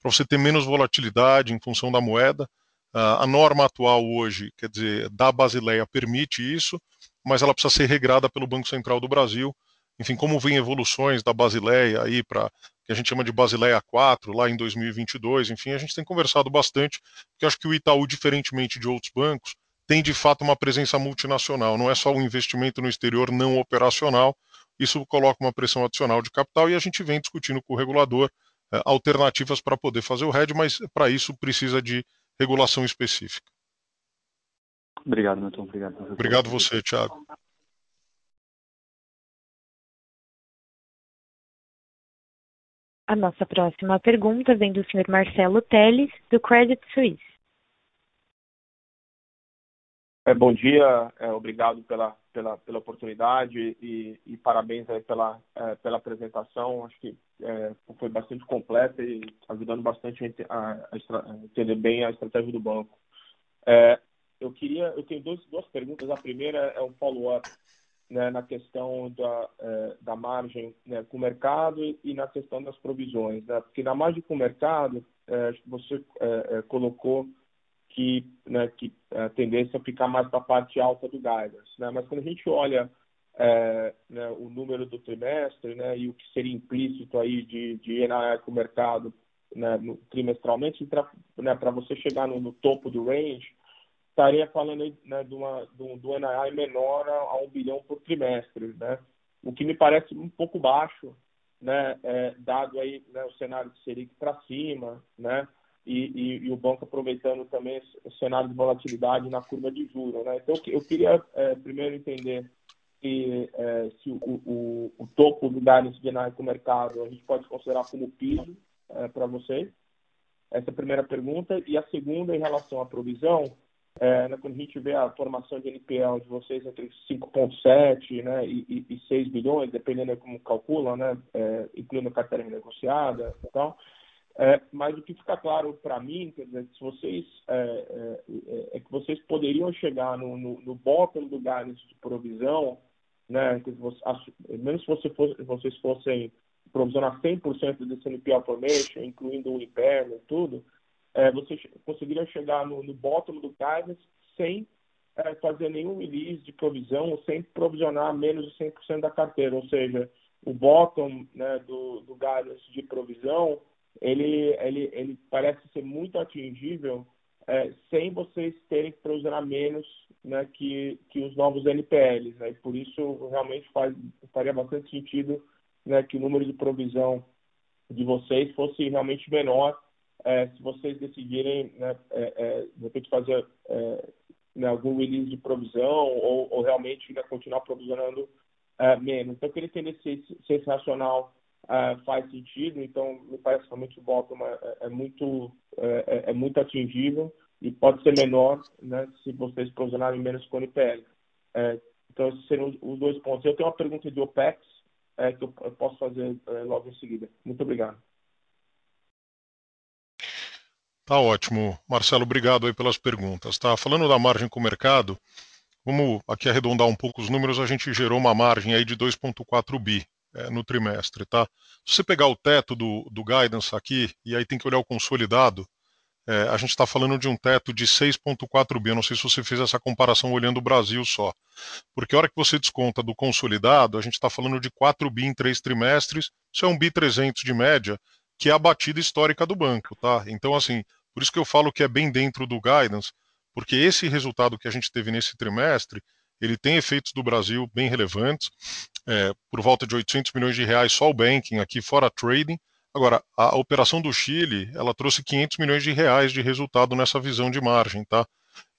para você ter menos volatilidade em função da moeda. Uh, a norma atual hoje, quer dizer, da Basileia permite isso, mas ela precisa ser regrada pelo Banco Central do Brasil. Enfim, como vem evoluções da Basileia aí para que a gente chama de Basileia 4 lá em 2022, enfim, a gente tem conversado bastante, porque acho que o Itaú, diferentemente de outros bancos, tem de fato uma presença multinacional, não é só o um investimento no exterior não operacional, isso coloca uma pressão adicional de capital e a gente vem discutindo com o regulador eh, alternativas para poder fazer o hedge, mas para isso precisa de regulação específica. Obrigado, Milton. Obrigado. Obrigado você, Thiago. A nossa próxima pergunta vem do senhor Marcelo Teles, do Credit Suisse. É, bom dia, é, obrigado pela, pela, pela oportunidade e, e parabéns pela, é, pela apresentação. Acho que é, foi bastante completa e ajudando bastante a, a, a, entender bem a estratégia do banco. É, eu queria, eu tenho duas, duas perguntas. A primeira é um follow-up né, na questão da, é, da margem né, com o mercado e na questão das provisões. Né? Porque na margem com o mercado, você colocou que, né, que a tendência é ficar mais para a parte alta do guidance. Né? Mas quando a gente olha é, né, o número do trimestre né, e o que seria implícito aí de, de NII com o mercado né, no, trimestralmente, para né, você chegar no, no, topo do range, estaria falando né, de uma, do, do NII menor a, a um bilhão por trimestre, né? o que me parece um pouco baixo, né, é, dado aí né, o cenário de Selic para cima, né, e, e, e, o banco aproveitando também o cenário de volatilidade na curva de juros. Né? Então, eu queria é, primeiro entender se, é, se o, o, o, topo do guidance análise do mercado a gente pode considerar como piso é, para vocês. Essa é a primeira pergunta. E a segunda, em relação à provisão, é, né, quando a gente vê a formação de NPL de vocês entre 5,7 né, e, e, e 6 bilhões, dependendo de como calcula, né, é, incluindo a carteira renegociada e tal, é, mas o que fica claro para mim, quer dizer, se vocês, é, é, é, que vocês poderiam chegar no, no, no bottom do guidance de provisão né, que você, mesmo se você fosse, vocês fossem provisionar 100% desse NPL formation, incluindo o impairment tudo, é, vocês conseguiriam chegar no, no bottom do guidance sem é, fazer nenhum release de provisão ou sem provisionar menos de 100% da carteira, ou seja, o bottom né, do, do guidance de provisão, ele, ele, ele parece ser muito atingível é, sem vocês terem que provisionar menos né, que, que os novos NPLs. Né? Por isso, realmente faz, faria bastante sentido né, que o número de provisão de vocês fosse realmente menor é, se vocês decidirem, né, é, é, de repente, fazer é, né, algum release de provisão ou, ou realmente né, continuar provisionando é, menos. Então, eu queria entender se, se esse racional é, faz sentido. Então, me parece realmente o bottom é, é muito, é, muito atingível e pode ser menor né, se vocês provisionarem menos com o NPL. então, esses seriam os dois pontos. Eu tenho uma pergunta de OPEX que eu, eu posso fazer logo em seguida. Muito obrigado. Tá ótimo. Marcelo, obrigado aí pelas perguntas. Tá falando da margem com o mercado, vamos aqui arredondar um pouco os números, a gente gerou uma margem aí de 2.4 bi é, no trimestre, tá? Se você pegar o teto do, do guidance aqui, e aí tem que olhar o consolidado, é, a gente está falando de um teto de 6,4 bi. Eu não sei se você fez essa comparação olhando o Brasil só. Porque a hora que você desconta do consolidado, a gente está falando de 4 bi em três trimestres, isso é um bi 300 de média, que é a batida histórica do banco, tá? Então, assim, por isso que eu falo que é bem dentro do guidance, porque esse resultado que a gente teve nesse trimestre, ele tem efeitos do Brasil bem relevantes, é, por volta de 800 milhões de reais só o banking aqui, fora trading. Agora, a operação do Chile, ela trouxe 500 milhões de reais de resultado nessa visão de margem, tá?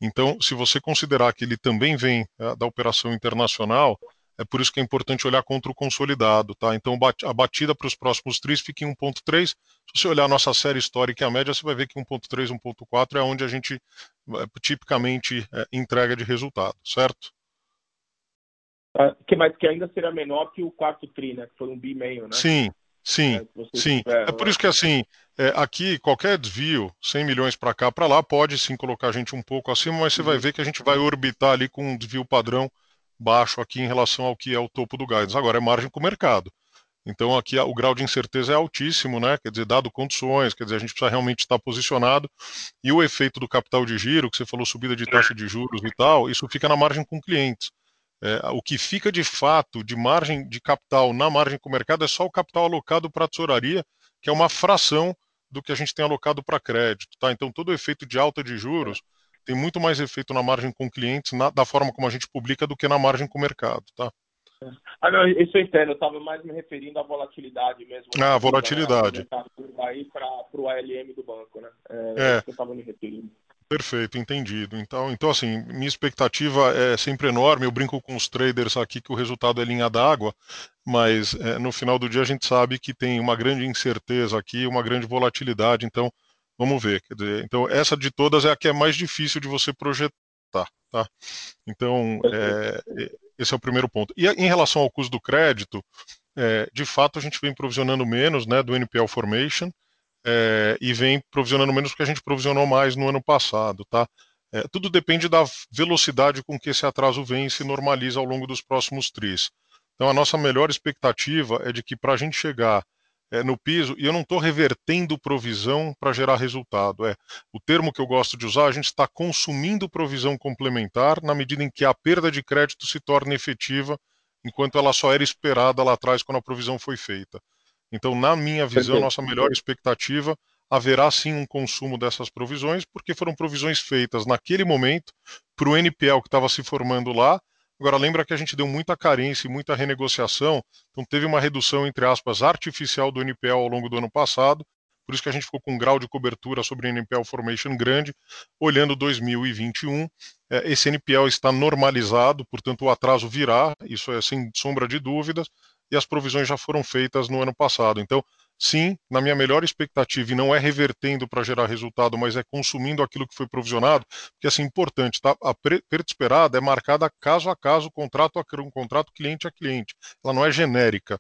Então, se você considerar que ele também vem é, da operação internacional, é por isso que é importante olhar contra o consolidado, tá? Então a batida para os próximos tris fica em 1.3. Se você olhar a nossa série histórica e a média, você vai ver que 1.3, 1.4 é onde a gente é, tipicamente é, entrega de resultado, certo? Ah, que, mas que ainda será menor que o quarto tri, né? Que foi um bi meio, né? Sim, sim, é, sim. Tiver, é por isso que assim, é, aqui qualquer desvio, 100 milhões para cá, para lá, pode sim colocar a gente um pouco acima, mas você uhum. vai ver que a gente vai orbitar ali com um desvio padrão baixo aqui em relação ao que é o topo do guidance. Agora é margem com o mercado. Então aqui o grau de incerteza é altíssimo, né? Quer dizer, dado condições, quer dizer, a gente precisa realmente estar posicionado. E o efeito do capital de giro, que você falou subida de taxa de juros e tal, isso fica na margem com clientes. É, o que fica de fato de margem de capital na margem com o mercado é só o capital alocado para a tesouraria, que é uma fração do que a gente tem alocado para crédito. Tá? Então todo o efeito de alta de juros tem muito mais efeito na margem com clientes, na, da forma como a gente publica, do que na margem com o mercado, tá? Ah, não, isso eu entendo. Eu estava mais me referindo à volatilidade mesmo. Né? Ah, volatilidade. Aí para o ALM do banco, né? É, é. eu estava me referindo. Perfeito, entendido. Então, então, assim, minha expectativa é sempre enorme. Eu brinco com os traders aqui que o resultado é linha d'água, mas é, no final do dia a gente sabe que tem uma grande incerteza aqui, uma grande volatilidade. Então, Vamos ver. Quer dizer, então, essa de todas é a que é mais difícil de você projetar. Tá? Então, é, esse é o primeiro ponto. E em relação ao custo do crédito, é, de fato, a gente vem provisionando menos né, do NPL Formation é, e vem provisionando menos porque a gente provisionou mais no ano passado. Tá? É, tudo depende da velocidade com que esse atraso vem e se normaliza ao longo dos próximos tris. Então, a nossa melhor expectativa é de que para a gente chegar é, no piso e eu não estou revertendo provisão para gerar resultado. É o termo que eu gosto de usar. A gente está consumindo provisão complementar na medida em que a perda de crédito se torna efetiva, enquanto ela só era esperada lá atrás quando a provisão foi feita. Então, na minha visão, nossa melhor expectativa haverá sim um consumo dessas provisões, porque foram provisões feitas naquele momento para o NPL que estava se formando lá Agora, lembra que a gente deu muita carência e muita renegociação, então teve uma redução, entre aspas, artificial do NPL ao longo do ano passado, por isso que a gente ficou com um grau de cobertura sobre NPL Formation grande. Olhando 2021, é, esse NPL está normalizado, portanto o atraso virá, isso é sem sombra de dúvidas, e as provisões já foram feitas no ano passado. Então, sim, na minha melhor expectativa, e não é revertendo para gerar resultado, mas é consumindo aquilo que foi provisionado, porque assim, importante, tá? a perda esperada é marcada caso a caso, contrato a um contrato cliente a cliente, ela não é genérica.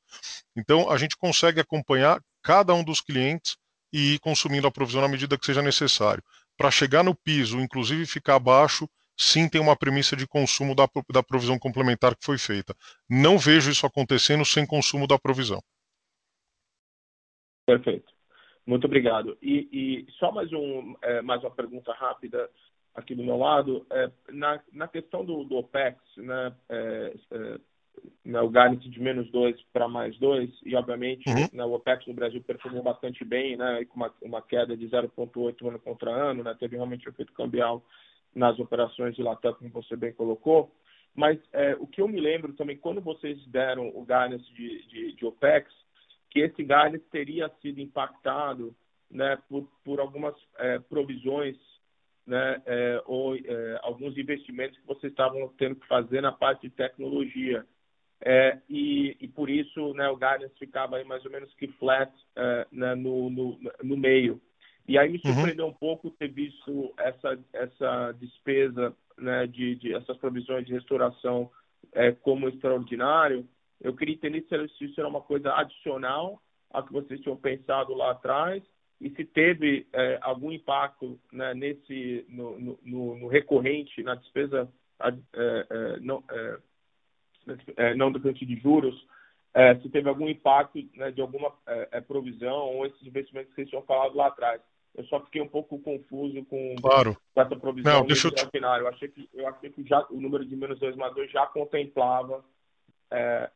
Então, a gente consegue acompanhar cada um dos clientes e ir consumindo a provisão na medida que seja necessário. Para chegar no piso, inclusive ficar abaixo, sim tem uma premissa de consumo da, da provisão complementar que foi feita. Não vejo isso acontecendo sem consumo da provisão. Perfeito. Muito obrigado. E, e só mais, um, é, mais uma pergunta rápida aqui do meu lado. É, na, na questão do, do OPEX, né, é, é né, o guidance de menos 2 para mais 2, e obviamente uhum. né, o OPEX no Brasil performou bastante bem, né, com uma, uma queda de 0,8 ano contra ano, né, teve realmente efeito cambial nas operações de Latam, como você bem colocou. Mas é, o que eu me lembro também, quando vocês deram o guidance de, de, de OPEX, que esse guidance teria sido impactado né, por, por algumas é, provisões né, é, ou é, alguns investimentos que vocês estavam tendo que fazer na parte de tecnologia. É, e, e, por isso né, o guidance ficava aí mais ou menos que flat é, né, no, no, no, meio. E aí me uhum. surpreendeu uhum. um pouco ter visto essa, essa despesa, né, de, de essas provisões de restauração é, como extraordinário. Eu queria entender se isso era uma coisa adicional a que vocês tinham pensado lá atrás e se teve é, algum impacto né, nesse no, no, no, recorrente na despesa é, é, não, é, é, não decorrente de juros, é, se teve algum impacto né, de alguma provisão ou esses investimentos que vocês tinham falado lá atrás. Eu só fiquei um pouco confuso com, claro. com essa provisão não, deixa eu te... final. Eu achei que, eu achei que já, o número de menos 2 mais 2 já contemplava é,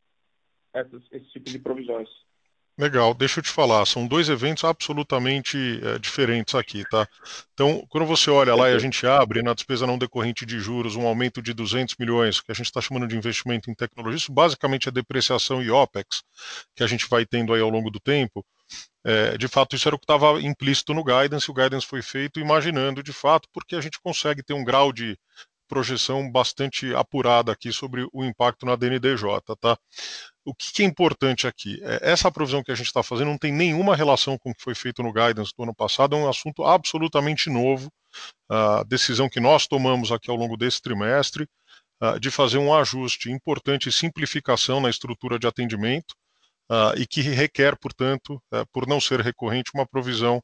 essas, esse tipo de provisões. Legal, deixa eu te falar, são dois eventos absolutamente é, diferentes aqui, tá? Então, quando você olha lá e a gente abre na despesa não decorrente de juros um aumento de 200 milhões, que a gente está chamando de investimento em tecnologia, isso basicamente é depreciação e OPEX, que a gente vai tendo aí ao longo do tempo. É, de fato, isso era o que estava implícito no guidance, o guidance foi feito imaginando, de fato, porque a gente consegue ter um grau de projeção bastante apurada aqui sobre o impacto na DNDJ, tá? O que é importante aqui? É, essa provisão que a gente está fazendo não tem nenhuma relação com o que foi feito no guidance do ano passado, é um assunto absolutamente novo, a decisão que nós tomamos aqui ao longo desse trimestre, de fazer um ajuste importante e simplificação na estrutura de atendimento, e que requer, portanto, é, por não ser recorrente, uma provisão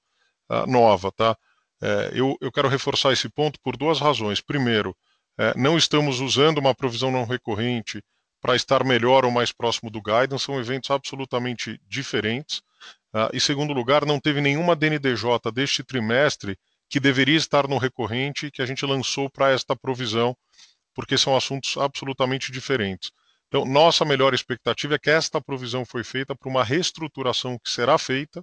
nova, tá? É, eu, eu quero reforçar esse ponto por duas razões. Primeiro, é, não estamos usando uma provisão não recorrente para estar melhor ou mais próximo do guidance, são eventos absolutamente diferentes. Uh, e segundo lugar, não teve nenhuma DNDJ deste trimestre que deveria estar no recorrente que a gente lançou para esta provisão, porque são assuntos absolutamente diferentes. Então, nossa melhor expectativa é que esta provisão foi feita para uma reestruturação que será feita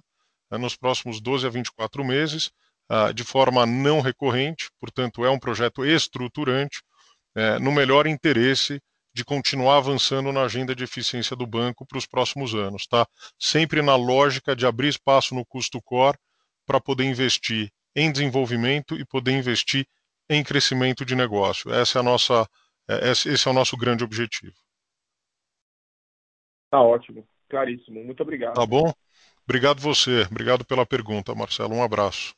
uh, nos próximos 12 a 24 meses, uh, de forma não recorrente, portanto, é um projeto estruturante, uh, no melhor interesse de continuar avançando na agenda de eficiência do banco para os próximos anos, tá? Sempre na lógica de abrir espaço no custo core para poder investir em desenvolvimento e poder investir em crescimento de negócio. Essa é a nossa, é, esse é o nosso grande objetivo. Tá ótimo, claríssimo. Muito obrigado. Tá bom? Obrigado você. Obrigado pela pergunta, Marcelo. Um abraço.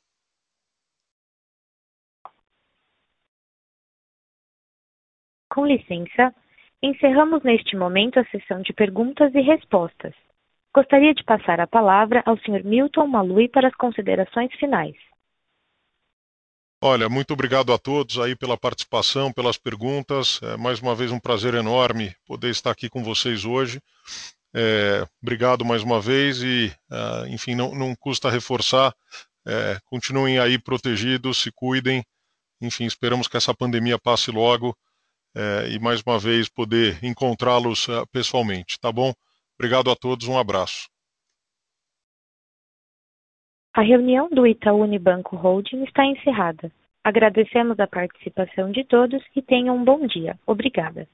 Com licença, encerramos neste momento a sessão de perguntas e respostas. Gostaria de passar a palavra ao Sr. Milton Malui para as considerações finais. Olha, muito obrigado a todos aí pela participação, pelas perguntas. É mais uma vez um prazer enorme poder estar aqui com vocês hoje. É, obrigado mais uma vez e, uh, enfim, não, não, custa reforçar. É, continuem aí protegidos, se cuidem. Enfim, esperamos que essa pandemia passe logo é, e mais uma vez poder encontrá-los uh, pessoalmente, tá bom? Obrigado a todos, um abraço. A reunião do Itaú Unibanco Holding está encerrada. Agradecemos a participação de todos e tenham um bom dia. Obrigada.